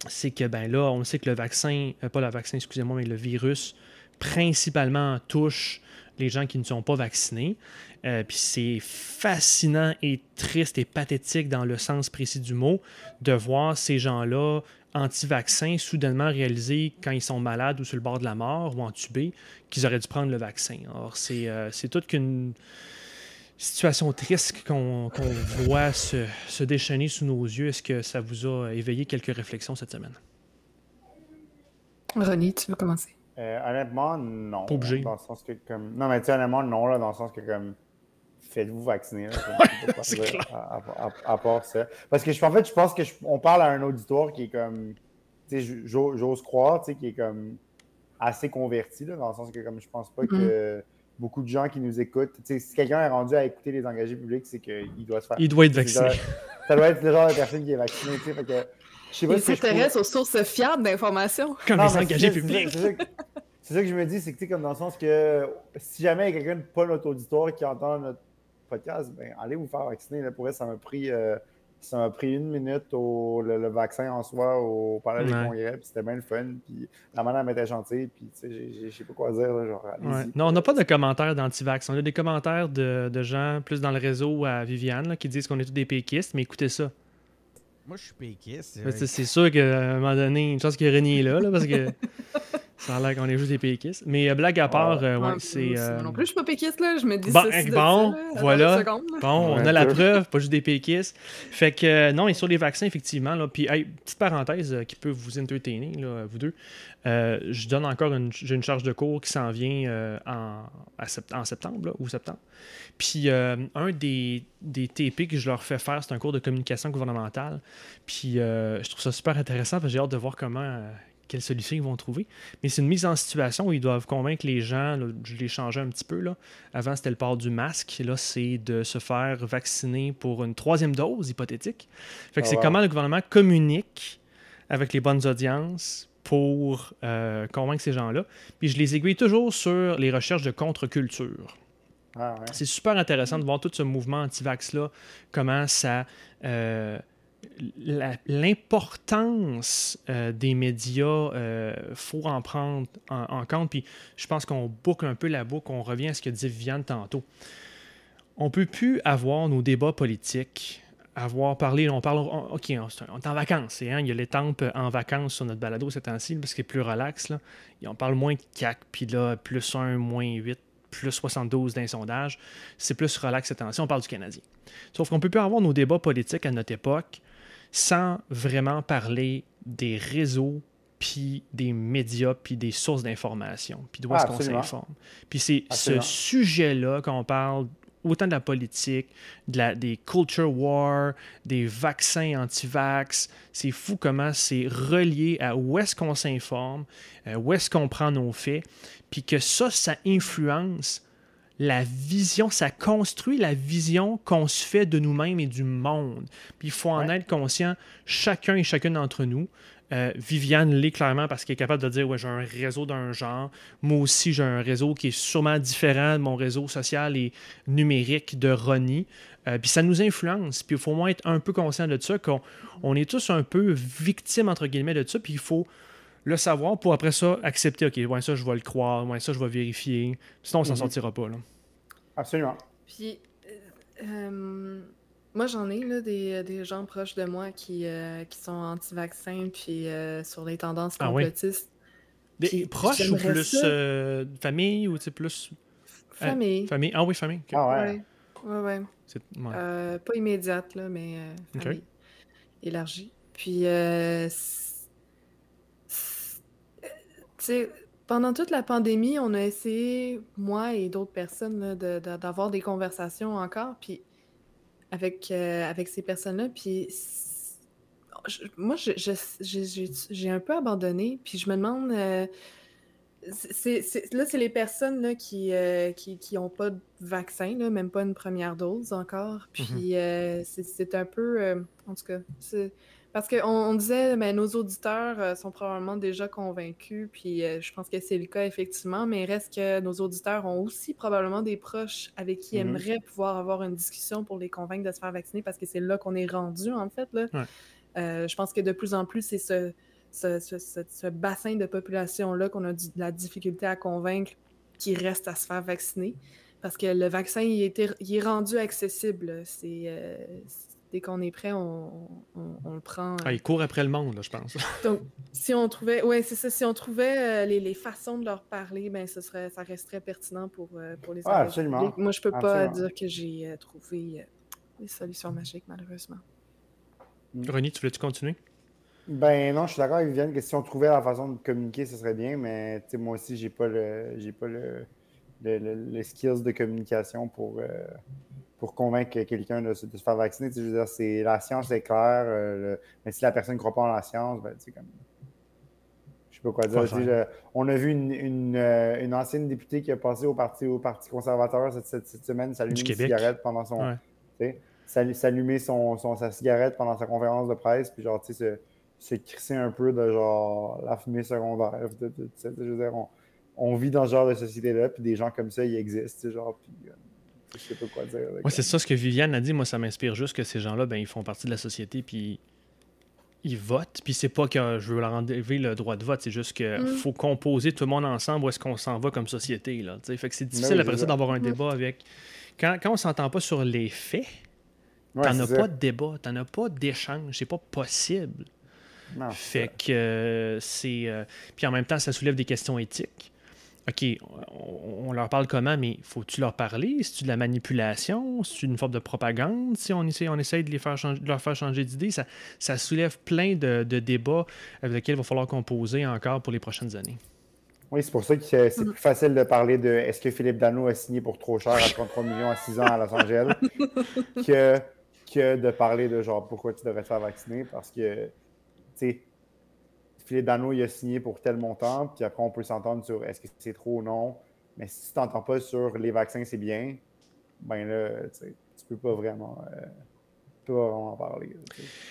c'est que ben là, on sait que le vaccin, euh, pas le vaccin, excusez-moi, mais le virus principalement touche les gens qui ne sont pas vaccinés. Euh, puis c'est fascinant et triste et pathétique dans le sens précis du mot de voir ces gens-là anti-vaccins soudainement réaliser quand ils sont malades ou sur le bord de la mort ou entubés qu'ils auraient dû prendre le vaccin. C'est, euh, toute qu'une situation triste qu'on, voit se, se déchaîner sous nos yeux. Est-ce que ça vous a éveillé quelques réflexions cette semaine? René, tu veux commencer? Euh, honnêtement, non. Pas obligé. Dans le sens que, comme... Non, mais tu honnêtement, non, là, dans le sens que, comme, faites-vous vacciner. Là, à, part ça. Parce que, je, en fait, je pense qu'on parle à un auditoire qui est comme, tu sais, j'ose croire, tu sais, qui est comme assez converti, là, dans le sens que, comme, je pense pas que mm-hmm. beaucoup de gens qui nous écoutent, tu sais, si quelqu'un est rendu à écouter les engagés publics, c'est qu'il doit se faire. Il doit être vacciné. Ça doit être le genre de personne qui est vacciné, tu sais, fait que il s'intéresse aux sources fiables d'informations. Comme les engagés publics. C'est ça, que je me dis, c'est que, comme dans le sens que si jamais il y a quelqu'un de pas notre auditoire qui entend notre podcast, ben, allez vous faire vacciner. Là, pour ça m'a pris, euh, ça m'a pris une minute au, le, vaccin en soi au palais des congrès, puis c'était bien le fun. Puis la madame était gentille, puis je sais pas quoi dire. genre, Non, on n'a pas de commentaires d'anti-vax. On a des commentaires de, de, gens plus dans le réseau à Viviane qui disent qu'on est tous des péquistes, mais écoutez ça. Moi, je suis péquiste. C'est sûr qu'à un moment donné, une chance que René est là, là parce que ça a l'air qu'on est juste des péquistes. Mais euh, blague à part, euh, ouais, c'est. Euh... Non plus, je suis pas péquiste, là. Je me dis bon, ça. Bon, voilà. bon, on a la preuve, pas juste des péquistes. Fait que, euh, non, et sur les vaccins, effectivement, là. Puis, petite parenthèse qui peut vous entertainer, là, vous deux. je donne encore une, j'ai une charge de cours qui s'en vient en, en septembre, là, ou septembre. Puis euh, un des, des, TP que je leur fais faire, c'est un cours de communication gouvernementale. Puis euh, je trouve ça super intéressant parce que j'ai hâte de voir comment, euh, quelles solutions ils vont trouver. Mais c'est une mise en situation où ils doivent convaincre les gens, je l'ai changé un petit peu, là. avant c'était le port du masque, là c'est de se faire vacciner pour une troisième dose hypothétique. Fait que ah, c'est comment le gouvernement communique avec les bonnes audiences pour convaincre ces gens-là. Puis je les aiguille toujours sur les recherches de contre-culture. Ah, c'est super intéressant de voir tout ce mouvement anti-vax-là, comment ça. Euh, l'importance euh, des médias, il euh, faut en prendre en, compte. Puis je pense qu'on boucle un peu la boucle, on revient à ce que dit Viviane tantôt. On ne peut plus avoir nos débats politiques, avoir parlé, on parle, OK, on, est en vacances, hein, il y a les tempes en vacances sur notre balado cette temps-ci, parce qu'il est plus relax. Là. on parle moins de CAC, puis là, plus 1, moins 8, plus 72 d'un sondage, c'est plus relax cette année. On parle du Canadien. Sauf qu'on peut plus avoir nos débats politiques à notre époque sans vraiment parler des réseaux, puis des médias, puis des sources d'information, puis d'où est-ce qu'on s'informe. Puis c'est ce sujet-là, quand on parle autant de la politique, de la, des culture wars, des vaccins anti-vax. C'est fou comment c'est relié à où est-ce qu'on s'informe, euh, où est-ce qu'on prend nos faits, puis que ça, ça influence la vision, ça construit la vision qu'on se fait de nous-mêmes et du monde. Puis il faut en être conscient, chacun et chacune d'entre nous. Euh, Viviane l'est clairement parce qu'elle est capable de dire ouais, j'ai un réseau d'un genre. Moi aussi, j'ai un réseau qui est sûrement différent de mon réseau social et numérique de Ronnie. Euh, puis ça nous influence. Puis il faut au moins être un peu conscient de ça, qu'on on est tous un peu victimes, entre guillemets, de ça. Puis il faut le savoir pour après ça accepter OK, ouais, ça, je vais le croire. Ouais, ça, je vais vérifier. Sinon, on s'en mhm. sortira pas. Là. Absolument. Puis. Euh, moi, j'en ai là, des, des, gens proches de moi qui, euh, qui sont anti-vaccins puis euh, sur les tendances ah complotistes. Des proches ou plus euh, famille ou plus. Famille. famille. Ah oui, famille. Ah ouais. Ouais, ouais. ouais. pas immédiate, là, mais famille élargie. Puis, sais, pendant toute la pandémie, on a essayé, moi et d'autres personnes, d'avoir des conversations encore, puis avec, euh, avec ces personnes-là, puis moi, j'ai un peu abandonné, puis je me demande... Euh, là, c'est les personnes là, qui n'ont pas de vaccin, là, même pas une première dose encore. Mmh puis c'est un peu. en tout cas, parce qu'on on disait, ben, nos auditeurs euh, sont probablement déjà convaincus, puis euh, je pense que c'est le cas effectivement, mais il reste que nos auditeurs ont aussi probablement des proches avec qui mm-hmm. aimeraient pouvoir avoir une discussion pour les convaincre de se faire vacciner, parce que c'est là qu'on est rendu, en fait. Là. Euh, je pense que de plus en plus, c'est ce, ce, bassin de population-là qu'on a de la difficulté à convaincre qui reste à se faire vacciner. Parce que le vaccin, il, est rendu accessible. C'est dès qu'on est prêt, on, le prend. Ah, il court après le monde, je pense. Donc, si on trouvait, ouais, c'est ça, si on trouvait euh, les, façons de leur parler, ben, ce serait, ça resterait pertinent pour, euh, pour les ah, absolument. Moi, je peux pas dire que j'ai euh, trouvé des solutions magiques, malheureusement. Mm. René, tu voulais-tu continuer? Ben non, je suis d'accord avec Viviane que si on trouvait la façon de communiquer, ce serait bien, mais moi aussi, j'ai pas le j'ai pas le, les skills de communication pour, pour convaincre quelqu'un de, se faire vacciner. Je veux dire, c'est, la science est claire, euh, mais si la personne ne croit pas en la science, ben, tu sais, comme. Je sais pas quoi dire. on a vu une, euh, une, ancienne députée qui a passé au Parti, au parti conservateur cette, cette, semaine s'allumer une cigarette pendant son. Ouais. S'allumer son, son, sa cigarette pendant sa conférence de presse, puis genre, tu sais, se, se crisser un peu de genre la fumée secondaire. je veux dire, on, on, vit dans ce genre de société-là, puis des gens comme ça, ils existent, genre, puis. Euh, je sais pas quoi dire. c'est ça ce que Viviane a dit. Moi, ça m'inspire juste que ces gens-là, ben, ils font partie de la société, puis ils votent. Puis c'est pas que je veux leur enlever le droit de vote, c'est juste qu'il mm. faut composer tout le monde ensemble où est-ce qu'on s'en va comme société. Là, fait que c'est ben difficile après ça d'avoir un mm. débat avec. Quand, quand on s'entend pas sur les faits, t'en as pas de débat, t'en as pas d'échange, c'est pas possible. fait que euh, c'est. Euh, puis en même temps, ça soulève des questions éthiques. OK, on, leur parle comment, mais faut-tu leur parler? C'est-tu de la manipulation? C'est-tu une forme de propagande? Si on essaie, on essaie de, les faire changer, leur faire changer d'idée, ça, ça, soulève plein de, débats avec lesquels il va falloir composer encore pour les prochaines années. Oui, c'est pour ça que c'est plus facile de parler de est-ce que Philippe Dano a signé pour trop cher à 33 millions à 6 ans à Los Angeles que, que de parler de genre pourquoi tu devrais te faire vacciner parce que, tu sais, Philippe Dano, il a signé pour tel montant, puis après, on peut s'entendre sur est-ce que c'est trop ou non. Mais si tu t'entends pas sur les vaccins, c'est bien, ben là, tu peux pas vraiment. Euh, pas vraiment en parler.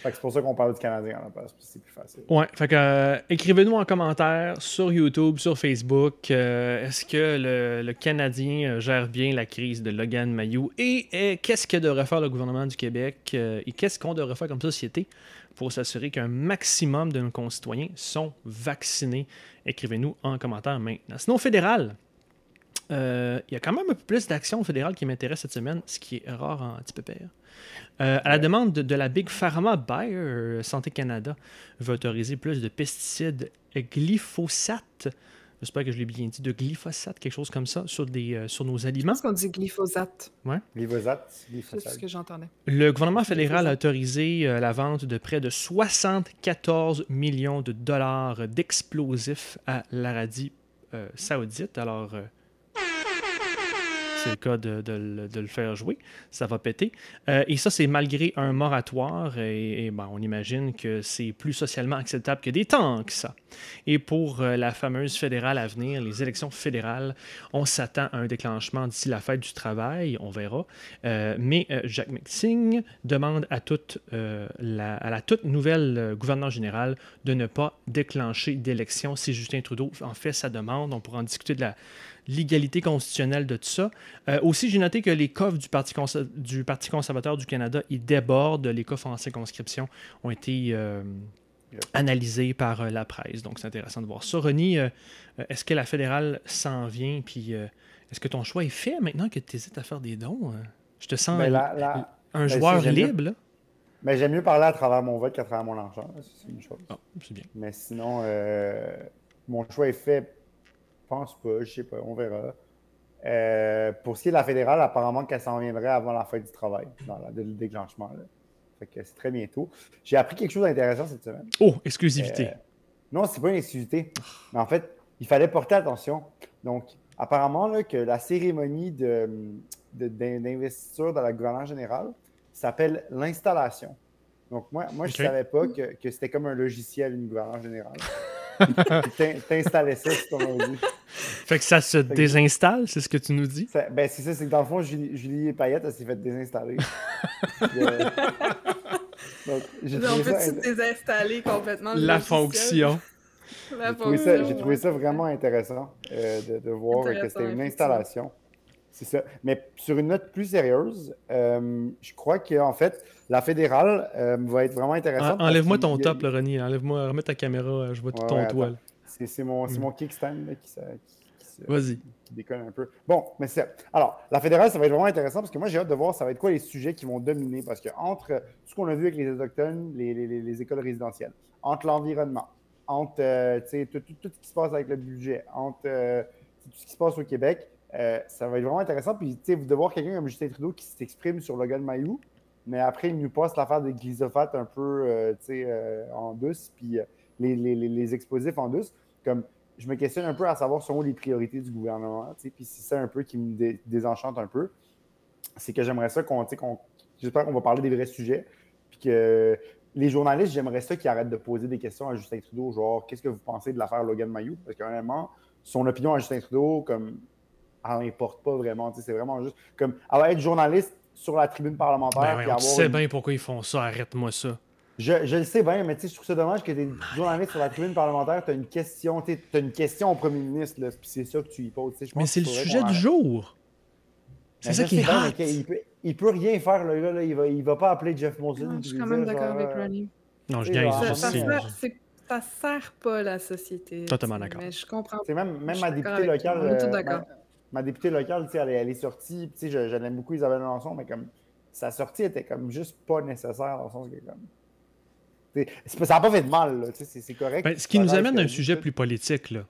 c'est pour ça qu'on parle du Canadien à la place, c'est plus facile. Ouais, fait que euh, écrivez-nous en commentaire sur YouTube, sur Facebook, euh, est-ce que le, Canadien gère bien la crise de Logan Mayou et, qu'est-ce que devrait faire le gouvernement du Québec et qu'est-ce qu'on devrait faire comme société pour s'assurer qu'un maximum de nos concitoyens sont vaccinés. Écrivez-nous en commentaire maintenant. Sinon, fédéral, euh, il y a quand même un peu plus d'actions fédérales qui m'intéressent cette semaine, ce qui est rare en petit peu pire. Euh, à la demande de, la Big Pharma Bayer, Santé Canada veut autoriser plus de pesticides glyphosate j'espère que je l'ai bien dit, de glyphosate, quelque chose comme ça, sur, des, euh, sur nos aliments. Je pense qu'on dit glyphosate. Ouais. Glyphosate. C'est ce que j'entendais. Le gouvernement fédéral a autorisé euh, la vente de près de 74 millions de dollars d'explosifs à l'Arabie euh, saoudite. Alors, c'est le cas de, le faire jouer. Ça va péter. Euh, et ça, c'est malgré un moratoire. Et, ben, on imagine que c'est plus socialement acceptable que des tanks, ça. Et pour euh, la fameuse fédérale à venir, les élections fédérales, on s'attend à un déclenchement d'ici la fête du travail. On verra. Euh, mais Jacques McSing demande à, toute, la, toute nouvelle gouverneur général de ne pas déclencher d'élection si Justin Trudeau en fait sa demande. On pourra en discuter de la l'égalité constitutionnelle de tout ça. Euh, aussi, j'ai noté que les coffres du Parti, du Parti conservateur du Canada, ils débordent. Les coffres en circonscription ont été euh, analysés par euh, la presse. Donc, c'est intéressant de voir ça. René, est-ce que la fédérale s'en vient? Puis, est-ce que ton choix est fait maintenant que tu hésites à faire des dons? Je te sens ben, un ben, joueur libre, Mais ben, j'aime mieux parler à travers mon vote qu'à travers mon argent. C'est une chose. Ah, c'est bien. Mais sinon, mon choix est fait pense pas, je sais pas, on verra. Euh, pour ce qui est de la fédérale, apparemment qu'elle s'en viendrait avant la fin du travail, dans le déclenchement. Fait que c'est très bientôt. J'ai appris quelque chose d'intéressant cette semaine. Oh, exclusivité. Euh, non, c'est pas une exclusivité. Mais en fait, il fallait porter attention. Donc, apparemment, là, que la cérémonie de, de- d'in- d'investiture dans la gouvernance générale s'appelle l'installation. Donc, moi, moi je ne savais pas que, que c'était comme un logiciel, une gouvernance générale. T'installais ça sur ton ordi. Fait que ça se désinstalle, c'est ce que tu nous dis? Ça- ben, c'est ça, c'est que dans le fond, Julie, Julie Payette, elle s'est fait désinstaller. Puis, euh, donc, j'ai On trouvé, ça, peut-tu désinstaller complètement le La logiciel? fonction. La j'ai trouvé ça- j'ai fonction, trouvé ça ouais. vraiment intéressant euh, de, de voir que c'était une installation. C'est ça. Mais sur une note plus sérieuse, euh, je crois qu'en fait, la fédérale euh, va être vraiment intéressante. En- Enlève-moi ton a- top, là, Ronnie. Enlève-moi, remets ta caméra, euh, je vois tout Ouais, ton ouais, là. C'est mon, Mm. mon kickstand là, qui, qui déconne un peu. Bon, mais c'est. Alors, la fédérale, ça va être vraiment intéressant parce que moi, j'ai hâte de voir ça va être quoi les sujets qui vont dominer. Parce que entre tout ce qu'on a vu avec les Autochtones, les, les- les- les écoles résidentielles, entre l'environnement, entre euh, tout, tout- tout ce qui se passe avec le budget, entre tout ce qui se passe au Québec, euh, ça va être vraiment intéressant. Puis, tu sais, de voir quelqu'un comme Justin Trudeau qui s'exprime sur Logan Mayou, mais après, il nous passe l'affaire des glyphosate un peu euh, tu sais, euh, en douce, puis les, les- les- explosifs en douce. Comme je me questionne un peu à savoir sont où les priorités du gouvernement. tu sais, Puis c'est ça un peu qui me dé- désenchante un peu. C'est que j'aimerais ça qu'on. qu'on- J'espère qu'on va parler des vrais sujets. Puis que les journalistes, j'aimerais ça qu'ils arrêtent de poser des questions à Justin Trudeau, genre qu'est-ce que vous pensez de l'affaire Logan Mayou? Parce qu'honnêtement, son opinion à Justin Trudeau, comme elle n'importe pas vraiment. tu sais, C'est vraiment juste comme. Elle va être journaliste sur la tribune parlementaire. Ben, puis ouais, on avoir sait une- bien pourquoi ils font ça. Arrête-moi ça. je, je le sais bien, mais tu sais, je trouve ça dommage que tu es journaliste sur la tribune parlementaire, tu as une question, tu as une question au premier ministre, là, puis c'est ça que tu y poses. tu sais, je pense Mais c'est le sujet du jour. C'est ça qui est sais bien, il, peut, il peut rien faire, le gars, là, il va, il va pas appeler Jeff puis je suis quand même d'accord avec euh, Ronnie. Non, je gagne, Ça, ça, sais. sert, c'est- ça sert pas la société. Totalement tu sais, d'accord. Mais je comprends. Sais, même, même Je ma députée locale, On est tous euh, d'accord. ma, ma députée locale, elle, est- elle est sortie, je, je l'aime beaucoup Isabelle Lançon, mais comme sa sortie était comme juste pas nécessaire dans le sens que comme. Ça n'a pas fait de mal, c'est correct. Ben, ce qui nous amène à un sujet plus politique, là.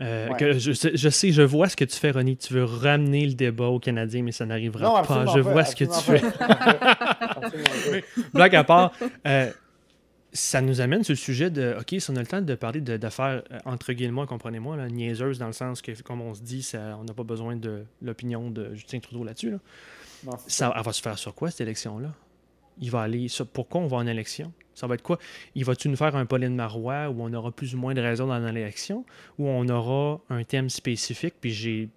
Euh, Ouais. que je, sais- je sais, je vois ce que tu fais, Ronnie. Tu veux ramener le débat aux Canadiens, mais ça n'arrivera pas. Je pas, vois ce que tu fais. Blague à part, euh, ça nous amène sur le sujet de OK, si on a le temps de parler d'affaires, euh, entre guillemets, comprenez-moi, là, niaiseuses, dans le sens que, comme on se dit, ça, on n'a pas besoin de l'opinion de Justin Trudeau là-dessus. là. Non, c'est Ça, elle va se faire sur quoi, cette élection-là? Il va aller sur pourquoi on va en élection? Ça va être quoi? Il va-tu nous faire un Pauline Marois où on aura plus ou moins de raisons dans l'élection? Ou on aura un thème spécifique? Puis j'ai.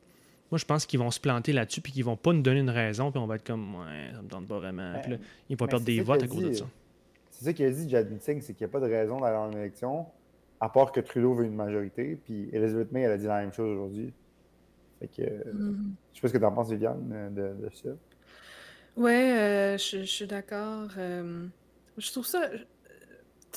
Moi, je pense qu'ils vont se planter là-dessus, puis qu'ils vont pas nous donner une raison, puis on va être comme, ouais, ça me tente pas vraiment. Puis là, ils vont mais perdre des ça votes à cause de ça. C'est ça qu'il a dit, Jad Meeting, c'est qu'il n'y a pas de raison d'aller en élection, à part que Trudeau veut une majorité. Puis Elizabeth May, elle a dit la même chose aujourd'hui. Fait que, Mhm. je sais pas ce que tu en penses, Viviane, euh, de, de ça. Ouais, euh, je, je suis d'accord. euh, je trouve ça.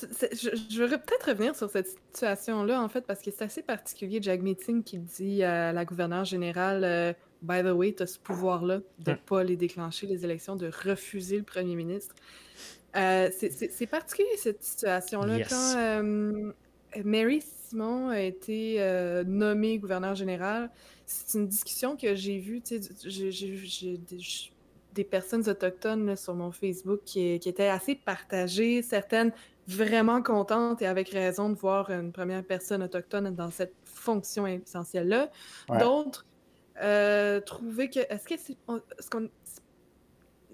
Je, je veux peut-être revenir sur cette situation-là, en fait, parce que c'est assez particulier. Jack Meeting qui dit à la gouverneure générale euh, By the way, tu as ce pouvoir-là de ne pas les déclencher, les élections, de refuser le premier ministre. Euh, c'est- particulier, cette situation-là. Yes. Quand euh, Mary Simon a été euh, nommée gouverneure générale, c'est une discussion que j'ai vue. J'ai des, personnes autochtones là, sur mon Facebook qui, qui étaient assez partagées, certaines vraiment contentes et avec raison de voir une première personne autochtone dans cette fonction essentielle-là. Ouais. D'autres trouvaient que. Est-ce que c'est. on- est-ce qu'on-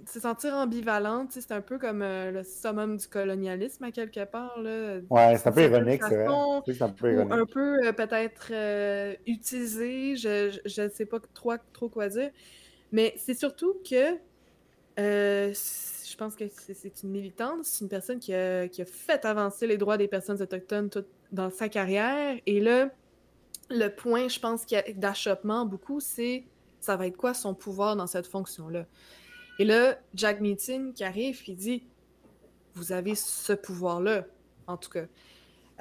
se sentir ambivalente, c'est un peu comme euh, le summum du colonialisme à quelque part. Là, Ouais, c'est un peu ironique, c'est vrai. un peu ironique. un peu euh, peut-être euh, utilisé, je je ne sais pas trop, trop quoi dire. Mais c'est surtout que je pense que c'est une militante, c'est une personne qui a, qui a fait avancer les droits des personnes autochtones tout dans sa carrière. Et là, le point, je pense, d'achoppement beaucoup, c'est ça va être quoi son pouvoir dans cette fonction-là? Et là, Jack Meeting qui arrive, il dit Vous avez ce pouvoir-là, en tout cas.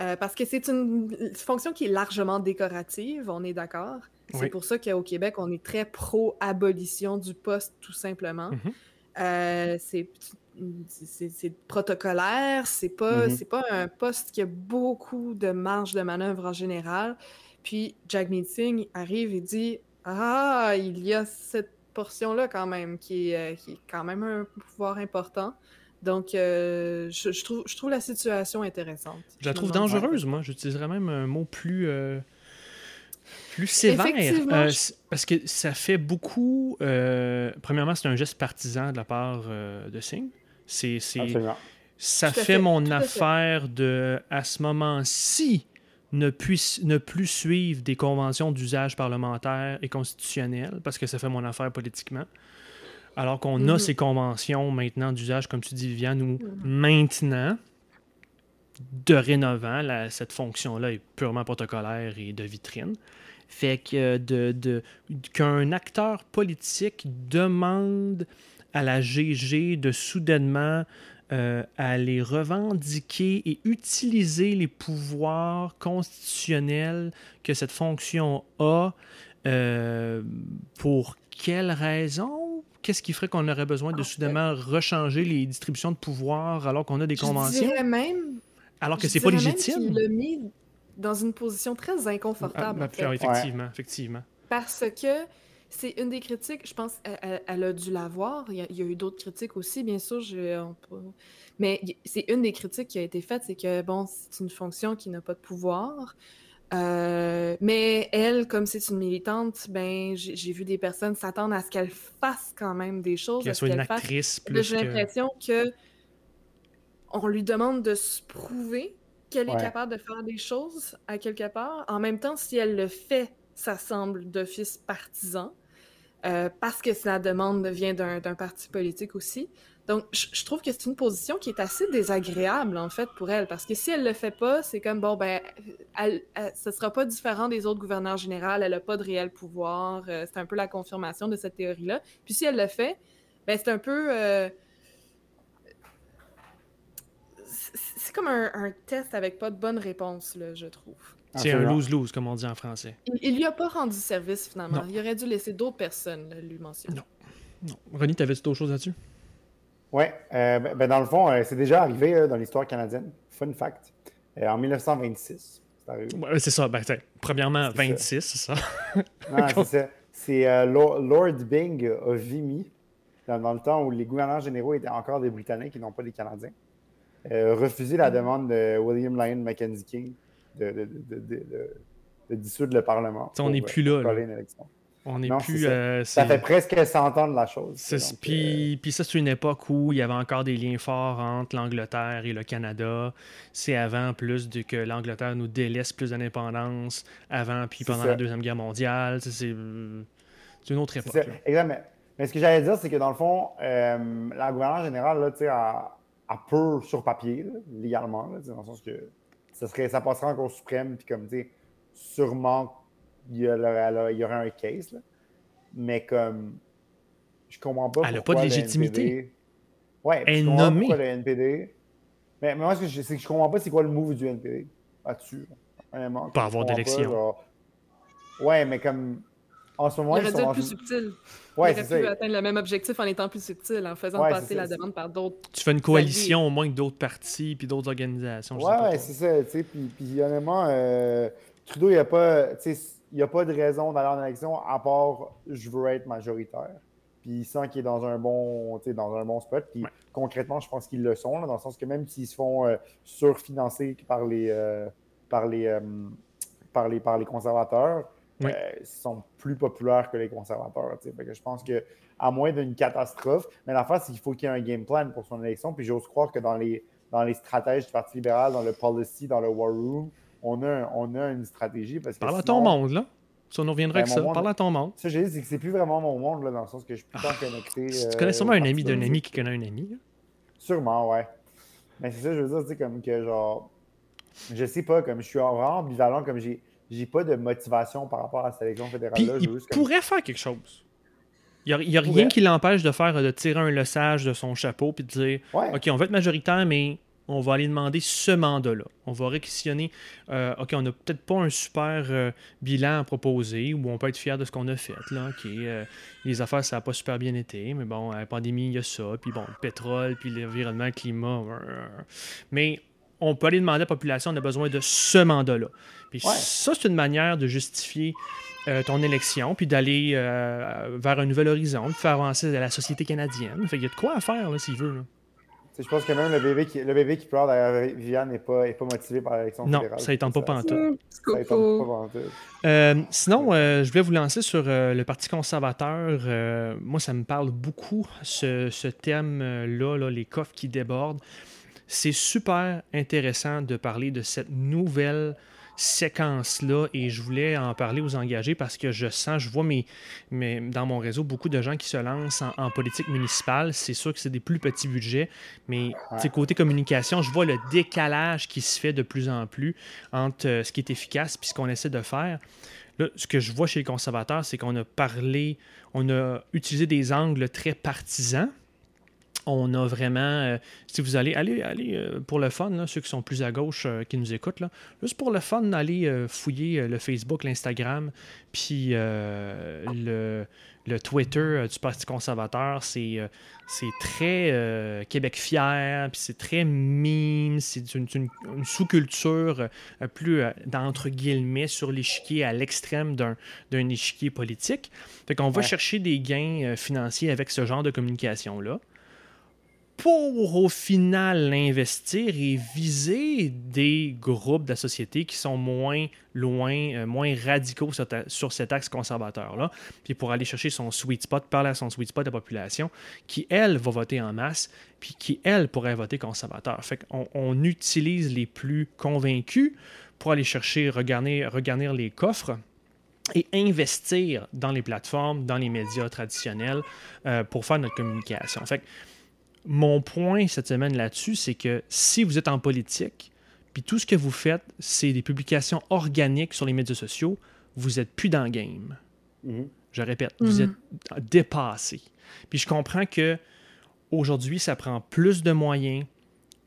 Euh, parce que c'est une fonction qui est largement décorative, on est d'accord. C'est Oui. pour ça qu'au Québec, on est très pro-abolition du poste, tout simplement. Mhm. Euh, c'est protocolaire, c'est pas, c'est pas un poste qui a beaucoup de marge de manœuvre en général. Puis Jack Meeting arrive et dit Ah, il y a cette portion-là quand même, qui est, euh, qui est quand même un pouvoir important. Donc, euh, je, je trouve, je trouve la situation intéressante. Je la trouve dangereuse, moi. J'utiliserais même un mot plus. euh, plus sévère. Euh, parce que ça fait beaucoup. euh, premièrement, c'est un geste partisan de la part euh, de Singh. C'est, ça fait, fait, mon fait. affaire de, à ce moment-ci, ne, puisse, ne plus suivre des conventions d'usage parlementaire et constitutionnel, parce que ça fait mon affaire politiquement. Alors qu'on a Mhm. ces conventions maintenant d'usage, comme tu dis, Viviane, où Mhm. maintenant, dorénavant, la- cette fonction-là est purement protocolaire et de vitrine. Fait que de, de- qu'un acteur politique demande à la GG de soudainement euh, aller revendiquer et utiliser les pouvoirs constitutionnels que cette fonction a, euh, pour quelle raison? Qu'est-ce qui ferait qu'on aurait besoin de En soudainement rechanger les distributions de pouvoir alors qu'on a des Je conventions? dirais même, Alors que c'est pas même légitime? qu'il l'a mis dans une position très Ah, inconfortable. bah, en fait. effectivement, effectivement. Parce que c'est une des critiques, je pense, elle, elle- elle a dû l'avoir. Il, y a- il y a eu d'autres critiques aussi, bien sûr. je- on peut- mais c'est une des critiques qui a été faite, c'est que, bon, c'est une fonction qui n'a pas de pouvoir. Euh, mais elle, comme c'est une militante, ben, j'ai vu des personnes s'attendre à ce qu'elle fasse quand même des choses. Qu'elle soit une fasse actrice plus J'ai l'impression que on lui demande de se prouver qu'elle est capable de faire des choses à quelque part. En même temps, si elle le fait, ça semble d'office partisan, euh, parce que la demande vient d'un parti politique aussi. Donc, je trouve que c'est une position qui est assez désagréable, en fait, pour elle, parce que si elle le fait pas, c'est comme, bon, ben, elle, elle- sera pas différent des autres gouverneurs généraux, elle a pas de réel pouvoir, euh, c'est un peu la confirmation de cette théorie-là. Puis si elle le fait, ben, c'est un peu... euh, c'est comme un, un test avec pas de bonne réponse, là, je trouve. C'est un lose-lose, comme on dit en français. Il, lui a pas rendu service, finalement. Non. Il aurait dû laisser d'autres personnes là, lui mentionner. Non. Non. Ronnie, t'avais-tu d'autres choses là-dessus? Oui, ben, ben, dans le fond, euh, c'est déjà arrivé euh, dans l'histoire canadienne. Fun fact. Euh, en 1926, c'est arrivé. Ouais, c'est ça. Ben, premièrement, C'est ça. 26, c'est ça. Non, c'est ça. C'est euh, Lord, Byng a Vimy, dans, dans le temps où les gouverneurs généraux étaient encore des Britanniques et non pas des Canadiens, euh, refusé la demande de William Lyon Mackenzie King de, dissoudre le Parlement. On n'est euh, plus là, élection. On n'est plus. ça. euh, Ça fait presque 100 ans de la chose. euh, Puis, ça, c'est une époque où il y avait encore des liens forts entre l'Angleterre et le Canada. C'est avant plus de que l'Angleterre nous délaisse plus d'indépendance, avant puis pendant ça. la Deuxième Guerre mondiale. C'est euh, une autre époque. ça, là. exact. Mais, ce que j'allais dire, c'est que dans le fond, euh, la gouverneure générale, là, tu sais, elle, elle peut sur papier, là, légalement, là, dans le sens que ça, serait, ça passerait en Cour suprême, puis comme, tu sais, sûrement, il y, aurait, il y aurait un case, là. Mais comme, je comprends pas Elle a pourquoi pas de légitimité. NPD Ouais, Elle je nommée. pourquoi le NPD... Mais, mais moi, ce que je, c'est que je comprends pas c'est quoi le move du NPD là-dessus. Pas avoir d'élection. genre. Ouais, mais comme... En ce moment, il ils aurait dû être en- plus subtil. Ouais, il aurait ça. pu atteindre le même objectif en étant plus subtil, en faisant Ouais, passer la demande par d'autres. Tu fais une coalition au moins que d'autres partis puis d'autres organisations. Ouais, c'est ça, tu sais, puis, puis honnêtement, euh, Trudeau, il n'y a pas, il y a pas de raison d'aller en élection à part je veux être majoritaire. Puis il sent qu'il est dans un bon, tu sais, dans un bon spot. Puis Ouais. concrètement, je pense qu'ils le sont, là, dans le sens que même s'ils se font euh, surfinancer par les, euh, par les, euh, par les, par les conservateurs, Oui. euh, ils sont plus populaires que les conservateurs. Fait que je pense que à moins d'une catastrophe, mais l'affaire, c'est qu'il faut qu'il y ait un game plan pour son élection. Puis j'ose croire que dans les, dans les stratèges du Parti libéral, dans le policy, dans le war room, on a, on a une stratégie. Parce que Parle à ton monde, là. Ça nous reviendra Ben, avec ça. monde- Parle à ton monde. Ça, j'ai dit, c'est que c'est plus vraiment mon monde, là, dans le sens que je suis plus tant Ah, connecté. Tu euh, connais sûrement un ami d'un ami qui connaît un ami. là. Sûrement, ouais. Mais c'est ça, je veux dire, sais, comme que genre. Je sais pas, comme je suis vraiment ambivalent, comme j'ai. J'ai pas de motivation par rapport à cette élection fédérale-là. il veux juste comme- pourrait faire quelque chose. Il n'y a, rien qui l'empêche de faire de tirer un leçage de son chapeau puis de dire Ouais. OK, on va être majoritaire, mais on va aller demander ce mandat-là. On va réquisitionner euh, OK, on n'a peut-être pas un super euh, bilan à proposer ou on peut être fier de ce qu'on a fait. Là, OK, euh, les affaires, ça n'a pas super bien été, mais bon, la pandémie, il y a ça, puis bon, le pétrole, puis l'environnement, le climat. Mais on peut aller demander à la population, on a besoin de ce mandat-là. Puis Ouais. ça, c'est une manière de justifier euh, ton élection, puis d'aller euh, vers un nouvel horizon, de faire avancer la société canadienne. Fait qu'il y a de quoi à faire, là, s'il veut. là. Je pense que même le bébé qui, le bébé qui pleure derrière Viviane n'est pas, est pas motivé par l'élection Non, fédérale. Hum, Ça étonne Coco. pas pantoute. Euh, sinon, euh, je voulais vous lancer sur euh, le Parti conservateur. Euh, moi, ça me parle beaucoup, ce, ce thème-là, là, les coffres qui débordent. C'est super intéressant de parler de cette nouvelle séquence-là et je voulais en parler aux engagés parce que je sens, je vois mes, mes- dans mon réseau beaucoup de gens qui se lancent en, en politique municipale. C'est sûr que c'est des plus petits budgets, mais côté communication, je vois le décalage qui se fait de plus en plus entre euh, ce qui est efficace et ce qu'on essaie de faire. Là, ce que je vois chez les conservateurs, c'est qu'on a parlé, on a utilisé des angles très partisans. On a vraiment, euh, si vous allez, allez, allez euh, pour le fun, là, ceux qui sont plus à gauche euh, qui nous écoutent, là, juste pour le fun, allez fouiller le Facebook, l'Instagram, puis le, le Twitter du Parti conservateur. C'est très Québec fier, puis c'est très mime, c'est une, une- une sous-culture plus, d'entre guillemets, sur l'échiquier à l'extrême d'un échiquier politique. Fait qu'on va chercher des gains financiers avec ce genre de communication-là pour au final investir et viser des groupes de la société qui sont moins loin, euh, moins radicaux sur, cet axe conservateur-là, puis pour aller chercher son sweet spot, parler à son sweet spot de la population, qui, elle, va voter en masse, puis qui, elle, pourrait voter conservateur. Fait qu'on on utilise les plus convaincus pour aller chercher, regarder, les coffres et investir dans les plateformes, dans les médias traditionnels euh, pour faire notre communication. Mon point cette semaine là-dessus, c'est que si vous êtes en politique, puis tout ce que vous faites, c'est des publications organiques sur les médias sociaux, vous êtes plus dans le game. Mhm. Je répète, vous Mhm. êtes dépassé. Puis je comprends que aujourd'hui, ça prend plus de moyens,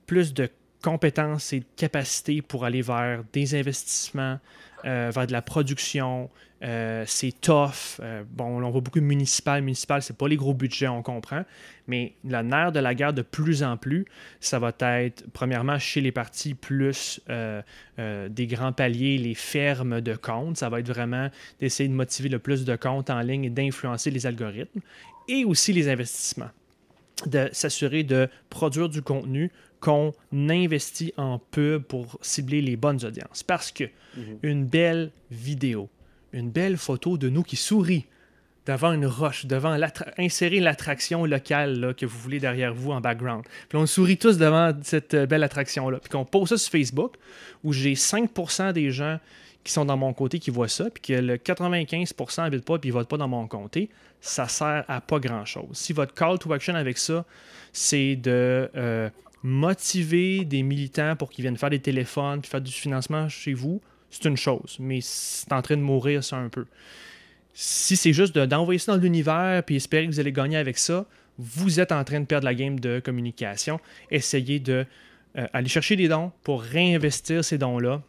plus de compétences et capacités pour aller vers des investissements, euh, vers de la production. Euh, c'est tough. Euh, bon, on voit beaucoup de municipal. Municipal, c'est pas les gros budgets, on comprend. Mais la nerf de la guerre, de plus en plus, ça va être, premièrement, chez les partis plus des grands paliers, les fermes de comptes. Ça va être vraiment d'essayer de motiver le plus de comptes en ligne et d'influencer les algorithmes. Et aussi les investissements. De s'assurer de produire du contenu qu'on investit en pub pour cibler les bonnes audiences. Parce que Mhm. une belle vidéo, une belle photo de nous qui sourit devant une roche, devant insérer l'attraction locale là, que vous voulez derrière vous en background. Puis on sourit tous devant cette belle attraction-là. Puis qu'on pose ça sur Facebook, où j'ai 5% des gens qui sont dans mon côté qui voient ça, puis que le 95% n'habitent pas puis ils votent pas dans mon comté, ça sert à pas grand-chose. Si votre call to action avec ça, c'est de euh, motiver des militants pour qu'ils viennent faire des téléphones puis faire du financement chez vous, c'est une chose, mais c'est en train de mourir ça un peu. Si c'est juste de- d'envoyer ça dans l'univers puis espérer que vous allez gagner avec ça, vous êtes en train de perdre la game de communication. Essayez de euh, aller chercher des dons pour réinvestir ces dons-là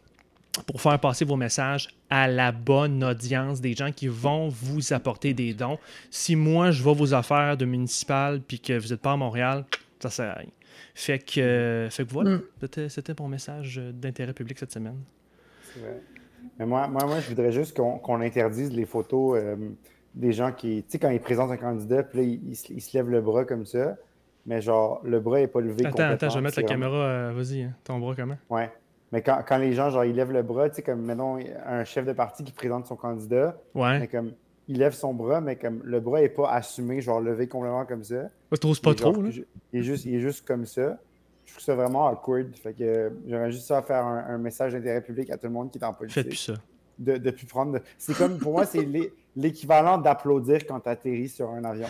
pour faire passer vos messages à la bonne audience, des gens qui vont vous apporter des dons. Si moi, je vois vos affaires de municipal puis que vous n'êtes pas à Montréal, ça sert à rien. Fait que, euh, fait que voilà, Mm. c'était, c'était mon message euh, d'intérêt public cette semaine. C'est vrai. Mais moi, moi, moi, je voudrais juste qu'on qu'on interdise les photos euh, des gens qui, tu sais, quand ils présentent un candidat, puis là, ils, ils se- ils se lèvent le bras comme ça, mais genre, le bras n'est pas levé Attends, complètement. attends, je vais mettre la vraiment- caméra. euh, vas-y, hein, ton bras comment? Ouais. Mais quand, quand les gens, genre, ils lèvent le bras, tu sais, comme, mettons, un chef de parti qui présente son candidat, mais Ouais. comme, il lève son bras, mais comme, le bras n'est pas assumé, genre, levé complètement comme ça. Il pas est genre trop, là. Il est, juste, il est juste comme ça. Je trouve ça vraiment awkward. Fait que j'aimerais juste ça faire un, un message d'intérêt public à tout le monde qui est en politique. Faites plus ça. de, de plus prendre. de- C'est comme, pour moi, c'est l'é- l'équivalent d'applaudir quand tu atterris sur un avion.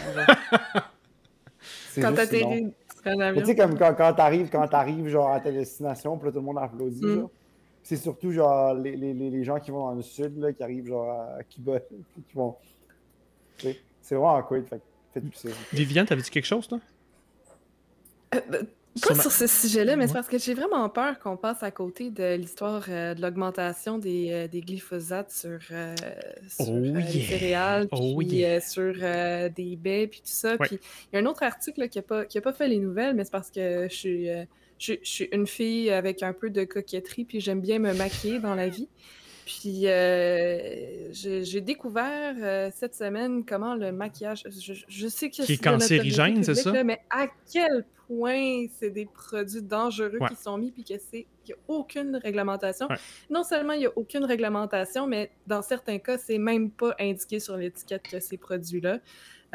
Quand t'atterris sur un avion. Tu sais, comme quand, quand t'arrives, quand t'arrives, genre, à ta destination, puis là, tout le monde applaudit, Mm. genre. C'est surtout, genre, les, les, les, les gens qui vont dans le sud, là, qui arrivent, genre, à Cuba, qui vont... C'est vraiment awkward, fait que faites plus ça. Viviane, t'avais dit quelque chose, toi? Euh, Sur Pas ma- sur ce sujet-là, mais Ouais. c'est parce que j'ai vraiment peur qu'on passe à côté de l'histoire euh, de l'augmentation des, euh, des glyphosates sur, euh, sur, Oh euh, les céréales, Oh puis yeah. euh, sur euh, des baies, puis tout ça. Ouais. Puis il y a un autre article là, qui n'a pas, qui a pas fait les nouvelles, mais c'est parce que je suis, euh, je, je suis une fille avec un peu de coquetterie, puis j'aime bien me maquiller dans la vie. Puis euh, j'ai découvert euh, cette semaine comment le maquillage. Je, sais que Qui est cancérigène, c'est ça? mais à quel point c'est des produits dangereux qui sont mis, puis qu'il n'y a aucune réglementation. Non seulement il n'y a aucune réglementation, mais dans certains cas, c'est même pas indiqué sur l'étiquette que ces produits-là.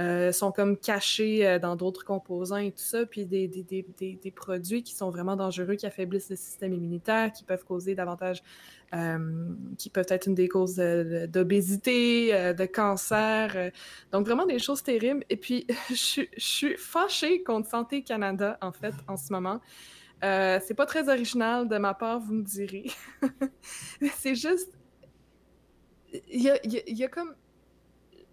Euh, sont comme cachés euh, dans d'autres composants et tout ça, puis des, des, des, des, produits qui sont vraiment dangereux, qui affaiblissent le système immunitaire, qui peuvent causer davantage, euh, qui peuvent être une des causes d'obésité, de cancer, donc vraiment des choses terribles. Et puis, je, suis fâchée contre Santé Canada, en fait, en ce moment. c'est pas très original de ma part, vous me direz. c'est juste. Il y a, il y a comme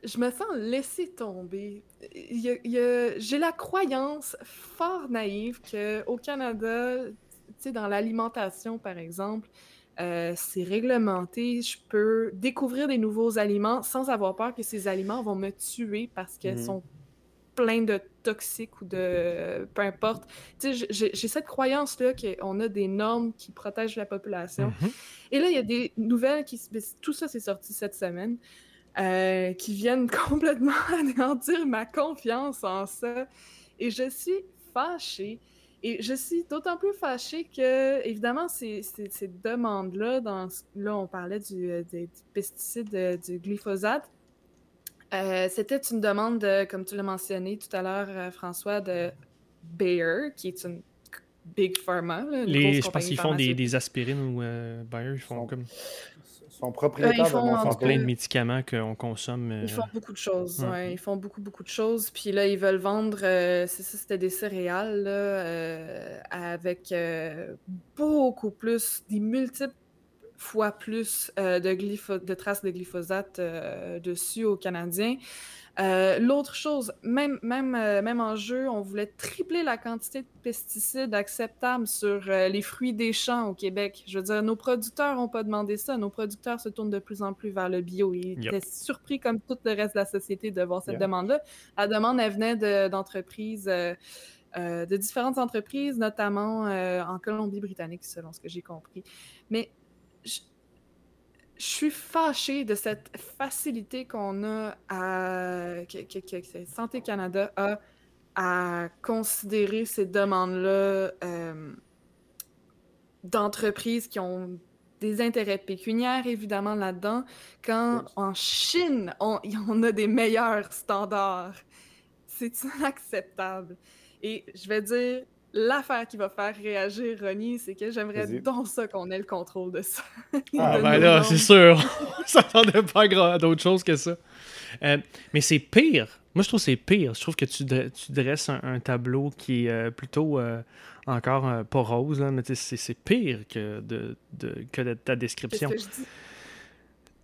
je me sens laissée tomber. J'ai la croyance fort naïve qu'au Canada, dans l'alimentation, par exemple, euh, c'est réglementé. Je peux découvrir des nouveaux aliments sans avoir peur que ces aliments vont me tuer parce qu'ils mhm. sont pleins de toxiques ou de... peu importe. J'ai cette croyance-là qu'on a des normes qui protègent la population. Mhm. Et là, il y a des nouvelles qui... Tout ça, c'est sorti cette semaine. Euh, qui viennent complètement anéantir ma confiance en ça. Et je suis fâchée. Et je suis d'autant plus fâchée que, évidemment, ces, ces, demandes-là, dans, là, on parlait du, euh, du pesticide euh, du glyphosate, c'était une demande, comme tu l'as mentionné tout à l'heure, François, de Bayer, qui est une big pharma. Les, je pense qu'ils font des, des, aspirines ou Bayer, ils font comme sont propriétaires ils font, plein de médicaments qu'on consomme. Ils font beaucoup de choses. Ils font beaucoup, beaucoup de choses. Puis là, ils veulent vendre, euh, c'est ça, c'était des céréales là, euh, avec euh, beaucoup plus, des multiples fois plus de, de traces de glyphosate dessus aux Canadiens. Euh, l'autre chose, même, même, euh, même en jeu, on voulait tripler la quantité de pesticides acceptables sur euh, les fruits des champs au Québec. Je veux dire, nos producteurs n'ont pas demandé ça. Nos producteurs se tournent de plus en plus vers le bio. Ils étaient surpris, comme tout le reste de la société, de voir cette demande-là. La demande, elle venait d'entreprises. De, différentes entreprises, notamment en Colombie-Britannique, selon ce que j'ai compris. Mais je suis fâchée de cette facilité qu'on a à. Que, que, Santé Canada a à considérer ces demandes-là euh, d'entreprises qui ont des intérêts pécuniaires, évidemment, là-dedans, quand en Chine, on, on a des meilleurs standards. C'est inacceptable. Et je vais dire, l'affaire qui va faire réagir Ronnie, c'est que j'aimerais donc ça qu'on ait le contrôle de ça. ah, ben là, c'est sûr. On s'attendait pas à d'autre chose que ça. Euh, mais c'est pire. Moi, je trouve que c'est pire. Je trouve que tu, tu dresses un, tableau qui est euh, plutôt euh, encore pas rose, là, mais c'est pire que, de, que ta description.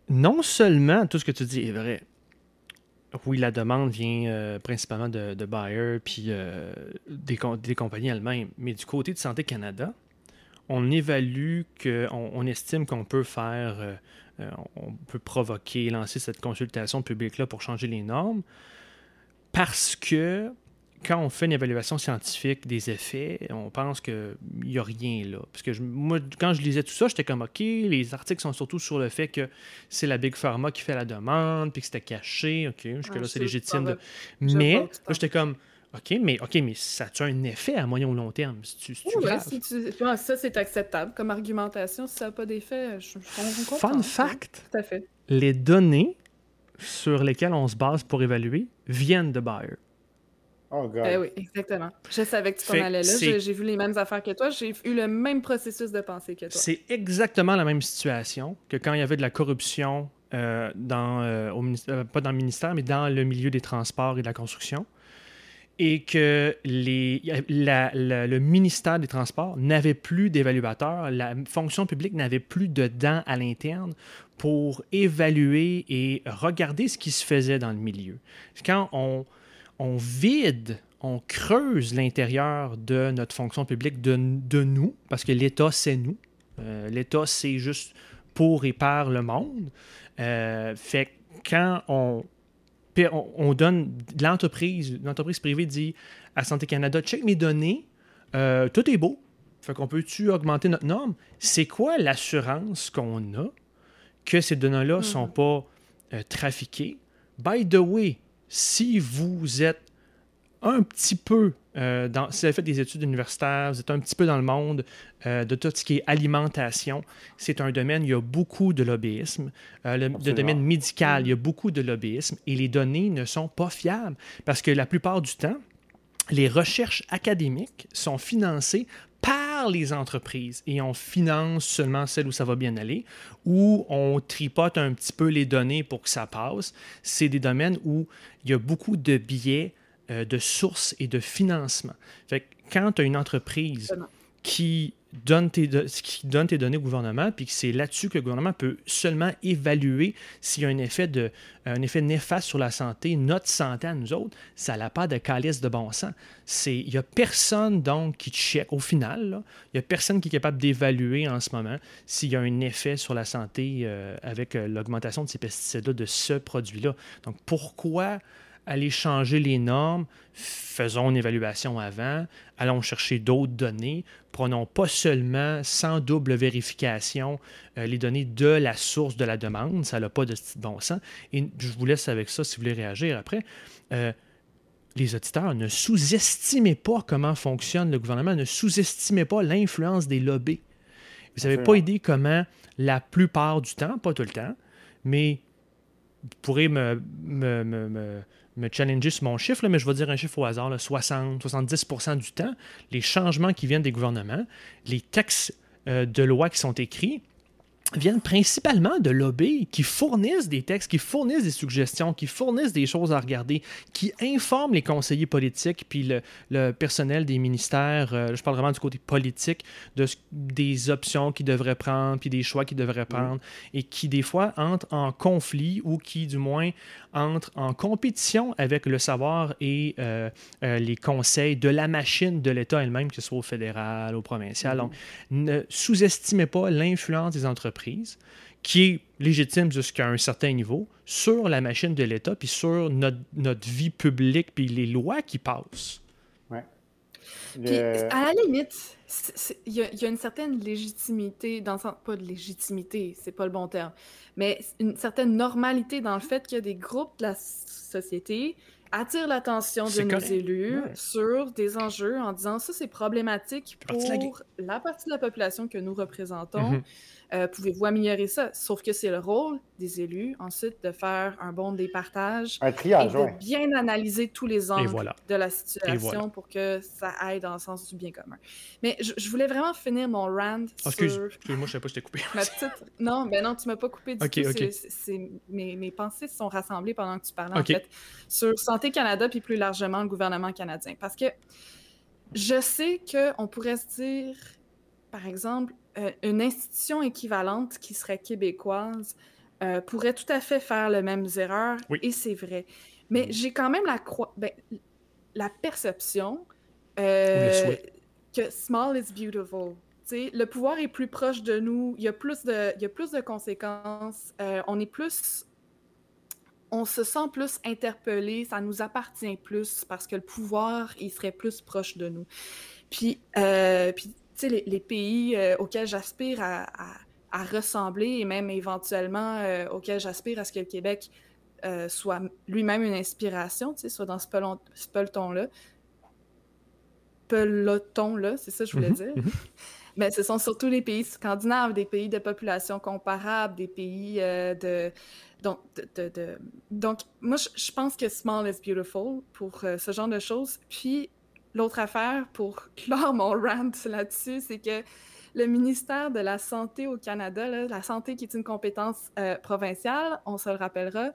Non seulement tout ce que tu dis est vrai, oui, la demande vient euh, principalement de, de Bayer puis euh, des, des, compagnies elles-mêmes. Mais du côté de Santé Canada, on évalue qu'on on estime qu'on peut faire, euh, on peut provoquer, lancer cette consultation publique-là pour changer les normes parce que quand on fait une évaluation scientifique des effets, on pense qu'il n'y a rien là. Parce que moi, quand je lisais tout ça, j'étais comme, OK, les articles sont surtout sur le fait que c'est la Big Pharma qui fait la demande, puis que c'était caché. OK, jusque-là, c'est légitime. Mais là, j'étais comme, OK, mais, OK, mais ça a un effet à moyen ou long terme? Si ça, c'est acceptable comme argumentation. Si ça n'a pas d'effet, je, je Fun fact. Tout à fait. Les données sur lesquelles on se base pour évaluer viennent de Bayer. Oh, ben oui, exactement. Je savais que tu t'en allais là. J'ai vu les mêmes affaires que toi. J'ai eu le même processus de pensée que toi. C'est exactement la même situation que quand il y avait de la corruption euh, dans, euh, au, euh, pas dans le ministère, mais dans le milieu des transports et de la construction. Et que les, le ministère des Transports n'avait plus d'évaluateurs, la fonction publique n'avait plus de dents à l'interne pour évaluer et regarder ce qui se faisait dans le milieu. Quand on, on vide, on creuse l'intérieur de notre fonction publique, de, nous, parce que l'État, c'est nous. Euh, L'État, c'est juste pour et par le monde. Euh, fait quand on, on, donne l'entreprise, l'entreprise privée dit à Santé Canada, check mes données, euh, tout est beau. Fait qu'on peut-tu augmenter notre norme? C'est quoi l'assurance qu'on a que ces données-là ne sont Mhm. pas euh, trafiquées? By the way, si vous êtes un petit peu euh, dans, si vous avez fait des études universitaires, vous êtes un petit peu dans le monde euh, de tout ce qui est alimentation, c'est un domaine, il y a beaucoup de lobbyisme. Euh, le, le domaine médical, il y a beaucoup de lobbyisme et les données ne sont pas fiables parce que la plupart du temps, les recherches académiques sont financées par les entreprises et on finance seulement celles où ça va bien aller, ou on tripote un petit peu les données pour que ça passe. C'est des domaines où il y a beaucoup de biais euh, de sources et de financement. Fait que quand tu as une entreprise qui donne, tes, qui donne tes données au gouvernement, puis que c'est là-dessus que le gouvernement peut seulement évaluer s'il y a un effet, de, un effet néfaste sur la santé, notre santé à nous autres, ça n'a pas de calice de bon sens. Il n'y a personne donc qui check, au final, il n'y a personne qui est capable d'évaluer en ce moment s'il y a un effet sur la santé euh, avec euh, l'augmentation de ces pesticides-là, de ce produit-là. Donc pourquoi aller changer les normes, faisons une évaluation avant, allons chercher d'autres données, prenons pas seulement sans double vérification euh, les données de la source de la demande, ça n'a pas de bon sens. Et je vous laisse avec ça si vous voulez réagir après. Euh, les auditeurs, ne sous-estimez pas comment fonctionne le gouvernement, ne sous-estimez pas l'influence des lobbies. Vous n'avez pas idée comment la plupart du temps, pas tout le temps, mais vous pourrez me, me, me- me- me challenger sur mon chiffre, là, mais je vais dire un chiffre au hasard, là, 60-70% du temps, les changements qui viennent des gouvernements, les textes euh, de loi qui sont écrits, viennent principalement de lobbies qui fournissent des textes, qui fournissent des suggestions, qui fournissent des choses à regarder, qui informent les conseillers politiques puis le, le personnel des ministères, euh, je parle vraiment du côté politique, de, des options qu'ils devraient prendre, puis des choix qu'ils devraient prendre, et qui des fois entrent en conflit ou qui du moins entrent en compétition avec le savoir et euh, euh, les conseils de la machine de l'État elle-même, que ce soit au fédéral, au provincial. Donc, ne sous-estimez pas l'influence des entreprises, qui est légitime jusqu'à un certain niveau, sur la machine de l'État, puis sur notre, notre vie publique, puis les lois qui passent. Puis, à la limite, il y, a- y a une certaine légitimité, dans le sens, pas de légitimité, c'est pas le bon terme, mais une certaine normalité dans le fait que des groupes de la société attirent l'attention de nos élus Ouais. sur des enjeux en disant ça c'est problématique la pour la partie de la population que nous représentons. Mhm. Euh, Pouvez-vous améliorer ça? Sauf que c'est le rôle des élus ensuite de faire un bon départage un et triage, de ouais. bien analyser tous les angles voilà. de la situation voilà. pour que ça aille dans le sens du bien commun. Mais je, je voulais vraiment finir mon rant Ah, excuse, sur excuse-moi, je sais pas, je t'ai coupé. ma petite... Non, ben non, tu m'as pas coupé du tout. ok. c'est- c'est- c'est- Mes, mes pensées se sont rassemblées pendant que tu parlais, Ok. en fait, sur Santé Canada, puis plus largement le gouvernement canadien. Parce que je sais qu'on pourrait se dire, par exemple, euh, une institution équivalente qui serait québécoise euh, pourrait tout à fait faire les mêmes erreurs, Oui. et c'est vrai. Mais j'ai quand même la, ben, la perception euh, que small is beautiful. Tu sais, le pouvoir est plus proche de nous, il y a plus de, il y a plus de conséquences, on est plus on se sent plus interpellé, ça nous appartient plus parce que le pouvoir, il serait plus proche de nous. Puis, euh, puis les, les pays euh, auxquels j'aspire à, à- à ressembler et même éventuellement euh, auxquels j'aspire à ce que le Québec euh, soit lui-même une inspiration, soit dans ce pelon- ce peloton-là. Peloton-là, c'est ça que je voulais Mhm, dire. mhm. Mais ce sont surtout les pays scandinaves, des pays de population comparable, des pays de, donc, de, de- de- donc, moi, je, pense que small is beautiful pour ce genre de choses. Puis, l'autre affaire, pour clore mon rant là-dessus, c'est que le ministère de la Santé au Canada, la santé qui est une compétence euh, provinciale, on se le rappellera,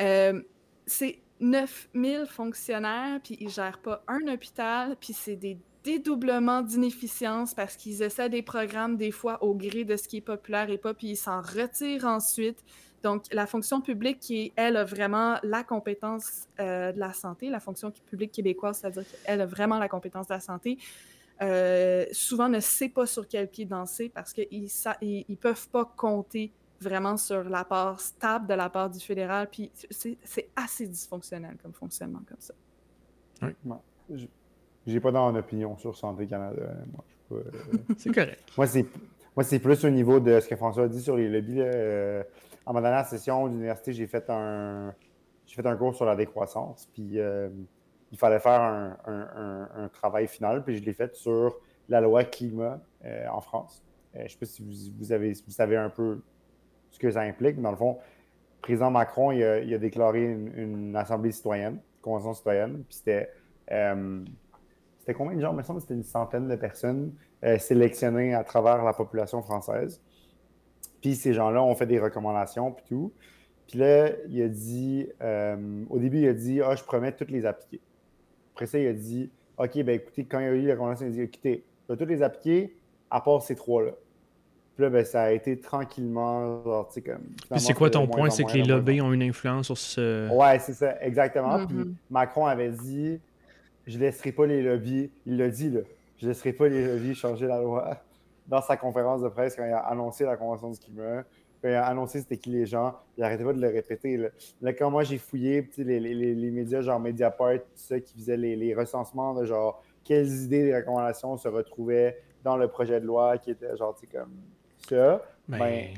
euh, c'est 9000 fonctionnaires, puis ils gèrent pas un hôpital, puis c'est des dédoublements d'inefficience parce qu'ils essaient des programmes des fois au gré de ce qui est populaire et pas, puis ils s'en retirent ensuite. Donc, la fonction publique qui, est, elle, a vraiment la compétence euh, de la santé, la fonction publique québécoise, c'est-à-dire qu'elle a vraiment la compétence de la santé, euh, souvent ne sait pas sur quel pied danser parce qu'ils ne ils, peuvent pas compter vraiment sur la part stable de la part du fédéral, puis c'est assez dysfonctionnel comme fonctionnement comme ça. J'ai pas d'opinion sur Santé Canada. Moi, je pas, euh, C'est correct. moi, c'est moi, c'est plus au niveau de ce que François a dit sur les lobbies. Euh, en ma dernière session d'université, j'ai fait un j'ai fait un cours sur la décroissance. Puis euh, il fallait faire un, travail final. Puis je l'ai fait sur la loi climat euh, en France. je ne sais pas si vous, avez, vous savez un peu ce que ça implique. Dans le fond, le président Macron il a, déclaré une, assemblée citoyenne, une convention citoyenne. Puis c'était c'était combien de gens? Il me semble que c'était une centaine de personnes euh, sélectionnées à travers la population française. Puis ces gens-là ont fait des recommandations, puis tout. Puis là, il a dit, euh, au début, il a dit, ah, je promets de toutes les appliquer. Après ça, il a dit, OK, ben écoutez, quand il y a eu la recommandation, il a dit, écoutez, je vais toutes les appliquer, à part ces trois-là. Puis là, ben, ça a été tranquillement, genre, tu sais, comme. c'est quoi ton point? C'est que les lobbies ont une influence sur ce. Ouais, c'est ça, exactement. Puis Mm-hmm. Macron avait dit, je ne laisserai pas les lobbies, il l'a dit, là, je ne laisserai pas les lobbies changer la loi dans sa conférence de presse quand il a annoncé la Convention du climat. Quand il a annoncé c'était qui les gens, il n'arrêtait pas de le répéter. Là, quand moi j'ai fouillé les, les, les, médias genre Mediapart, tout ça, qui faisaient les, recensements de genre quelles idées des recommandations se retrouvaient dans le projet de loi qui était genre comme ça, ben, ben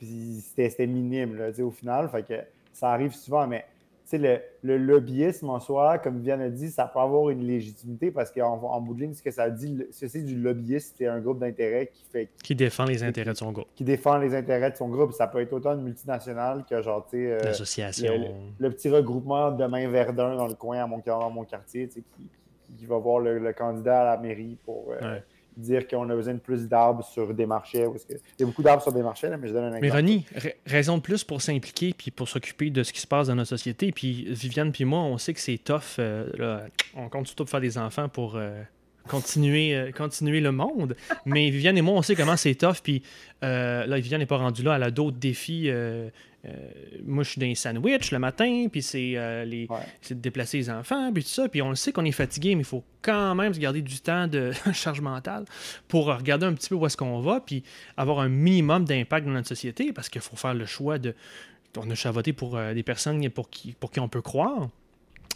c'était minime là, au final. Fait que ça arrive souvent, mais le, le, lobbyisme en soi, comme Viviane a dit, ça peut avoir une légitimité parce qu'en en bout de ligne, ce que ça dit, c'est du lobbyiste, c'est un groupe d'intérêt qui fait. Qui défend les intérêts de son groupe. Qui défend les intérêts de son groupe. Ça peut être autant une multinationale que, genre, tu sais. Euh, L'association. Le, petit regroupement de main Verdun dans le coin à mon, dans mon quartier, qui, qui, va voir le, candidat à la mairie pour. Euh, dire qu'on a besoin de plus d'arbres sur des marchés. Parce que il y a beaucoup d'arbres sur des marchés, mais je donne un exemple. Mais Ronnie, raison de plus pour s'impliquer puis pour s'occuper de ce qui se passe dans notre société. Puis Viviane puis moi, on sait que c'est tough. Euh, on compte surtout pour faire des enfants pour euh, continuer, euh, continuer le monde. Mais Viviane et moi, on sait comment c'est tough. Puis là, Viviane n'est pas rendue là. Elle a d'autres défis euh, moi, je suis dans les sandwichs le matin, puis c'est euh, de déplacer les enfants, puis tout ça. Puis on le sait qu'on est fatigué, mais il faut quand même se garder du temps de charge mentale pour regarder un petit peu où est-ce qu'on va, puis avoir un minimum d'impact dans notre société, parce qu'il faut faire le choix de. On a chavoté pour euh, des personnes pour qui, pour qui on peut croire,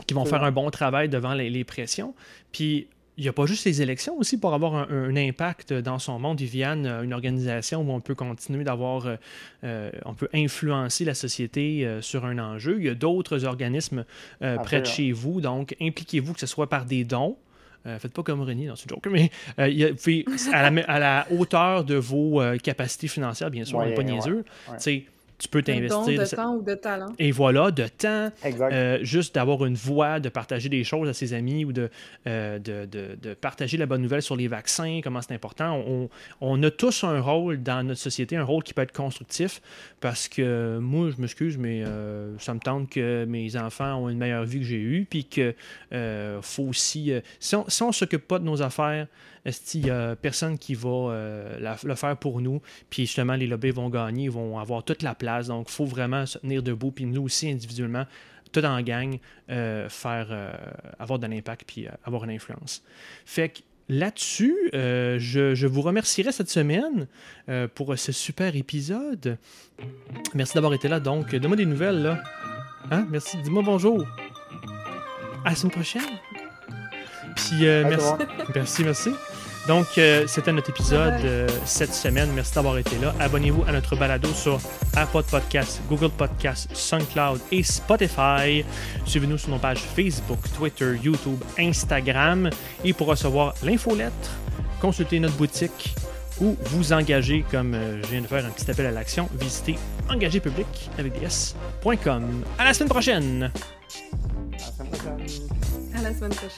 qui vont faire un bon travail devant les, les pressions. Puis il n'y a pas juste les élections aussi pour avoir un, impact dans son monde. Viviane, une organisation où on peut continuer d'avoir, euh, euh, on peut influencer la société euh, sur un enjeu. Il y a d'autres organismes près de chez vous, donc impliquez-vous que ce soit par des dons. faites pas comme René dans ce joke, mais à, la, à, la, hauteur de vos capacités financières, bien sûr, on n'est pas niaiseux tu peux t'investir. De temps ou de talent. Et voilà, de temps. Euh, juste d'avoir une voix, de partager des choses à ses amis ou de, euh, de, de, partager la bonne nouvelle sur les vaccins, comment c'est important. On, on, a tous un rôle dans notre société, un rôle qui peut être constructif parce que moi, je m'excuse, mais euh, ça me tente que mes enfants ont une meilleure vie que j'ai eue, puis que faut aussi. si on ne s'occupe pas de nos affaires, il n'y a personne qui va euh, le faire pour nous? Puis justement, les lobbies vont gagner, ils vont avoir toute la place. Donc, il faut vraiment se tenir debout. Puis nous aussi, individuellement, tout en gang, euh, faire, euh, avoir de l'impact puis avoir une influence. Fait que là-dessus, je, je, vous remercierai cette semaine pour ce super épisode. Merci d'avoir été là. Donc, donne-moi des nouvelles, là. Hein? Merci. Dis-moi bonjour. À la semaine prochaine. Puis, merci. Merci, merci. Donc, euh, c'était notre épisode euh, cette semaine. Merci d'avoir été là. Abonnez-vous à notre balado sur Apple Podcasts, Google Podcasts, SoundCloud et Spotify. Suivez-nous sur nos pages Facebook, Twitter, YouTube, Instagram. Et pour recevoir l'infolettre, consultez notre boutique ou vous engager, comme euh, je viens de faire un petit appel à l'action, visitez engagerpublic avec À la semaine prochaine! À la semaine prochaine. Alles Wünsche.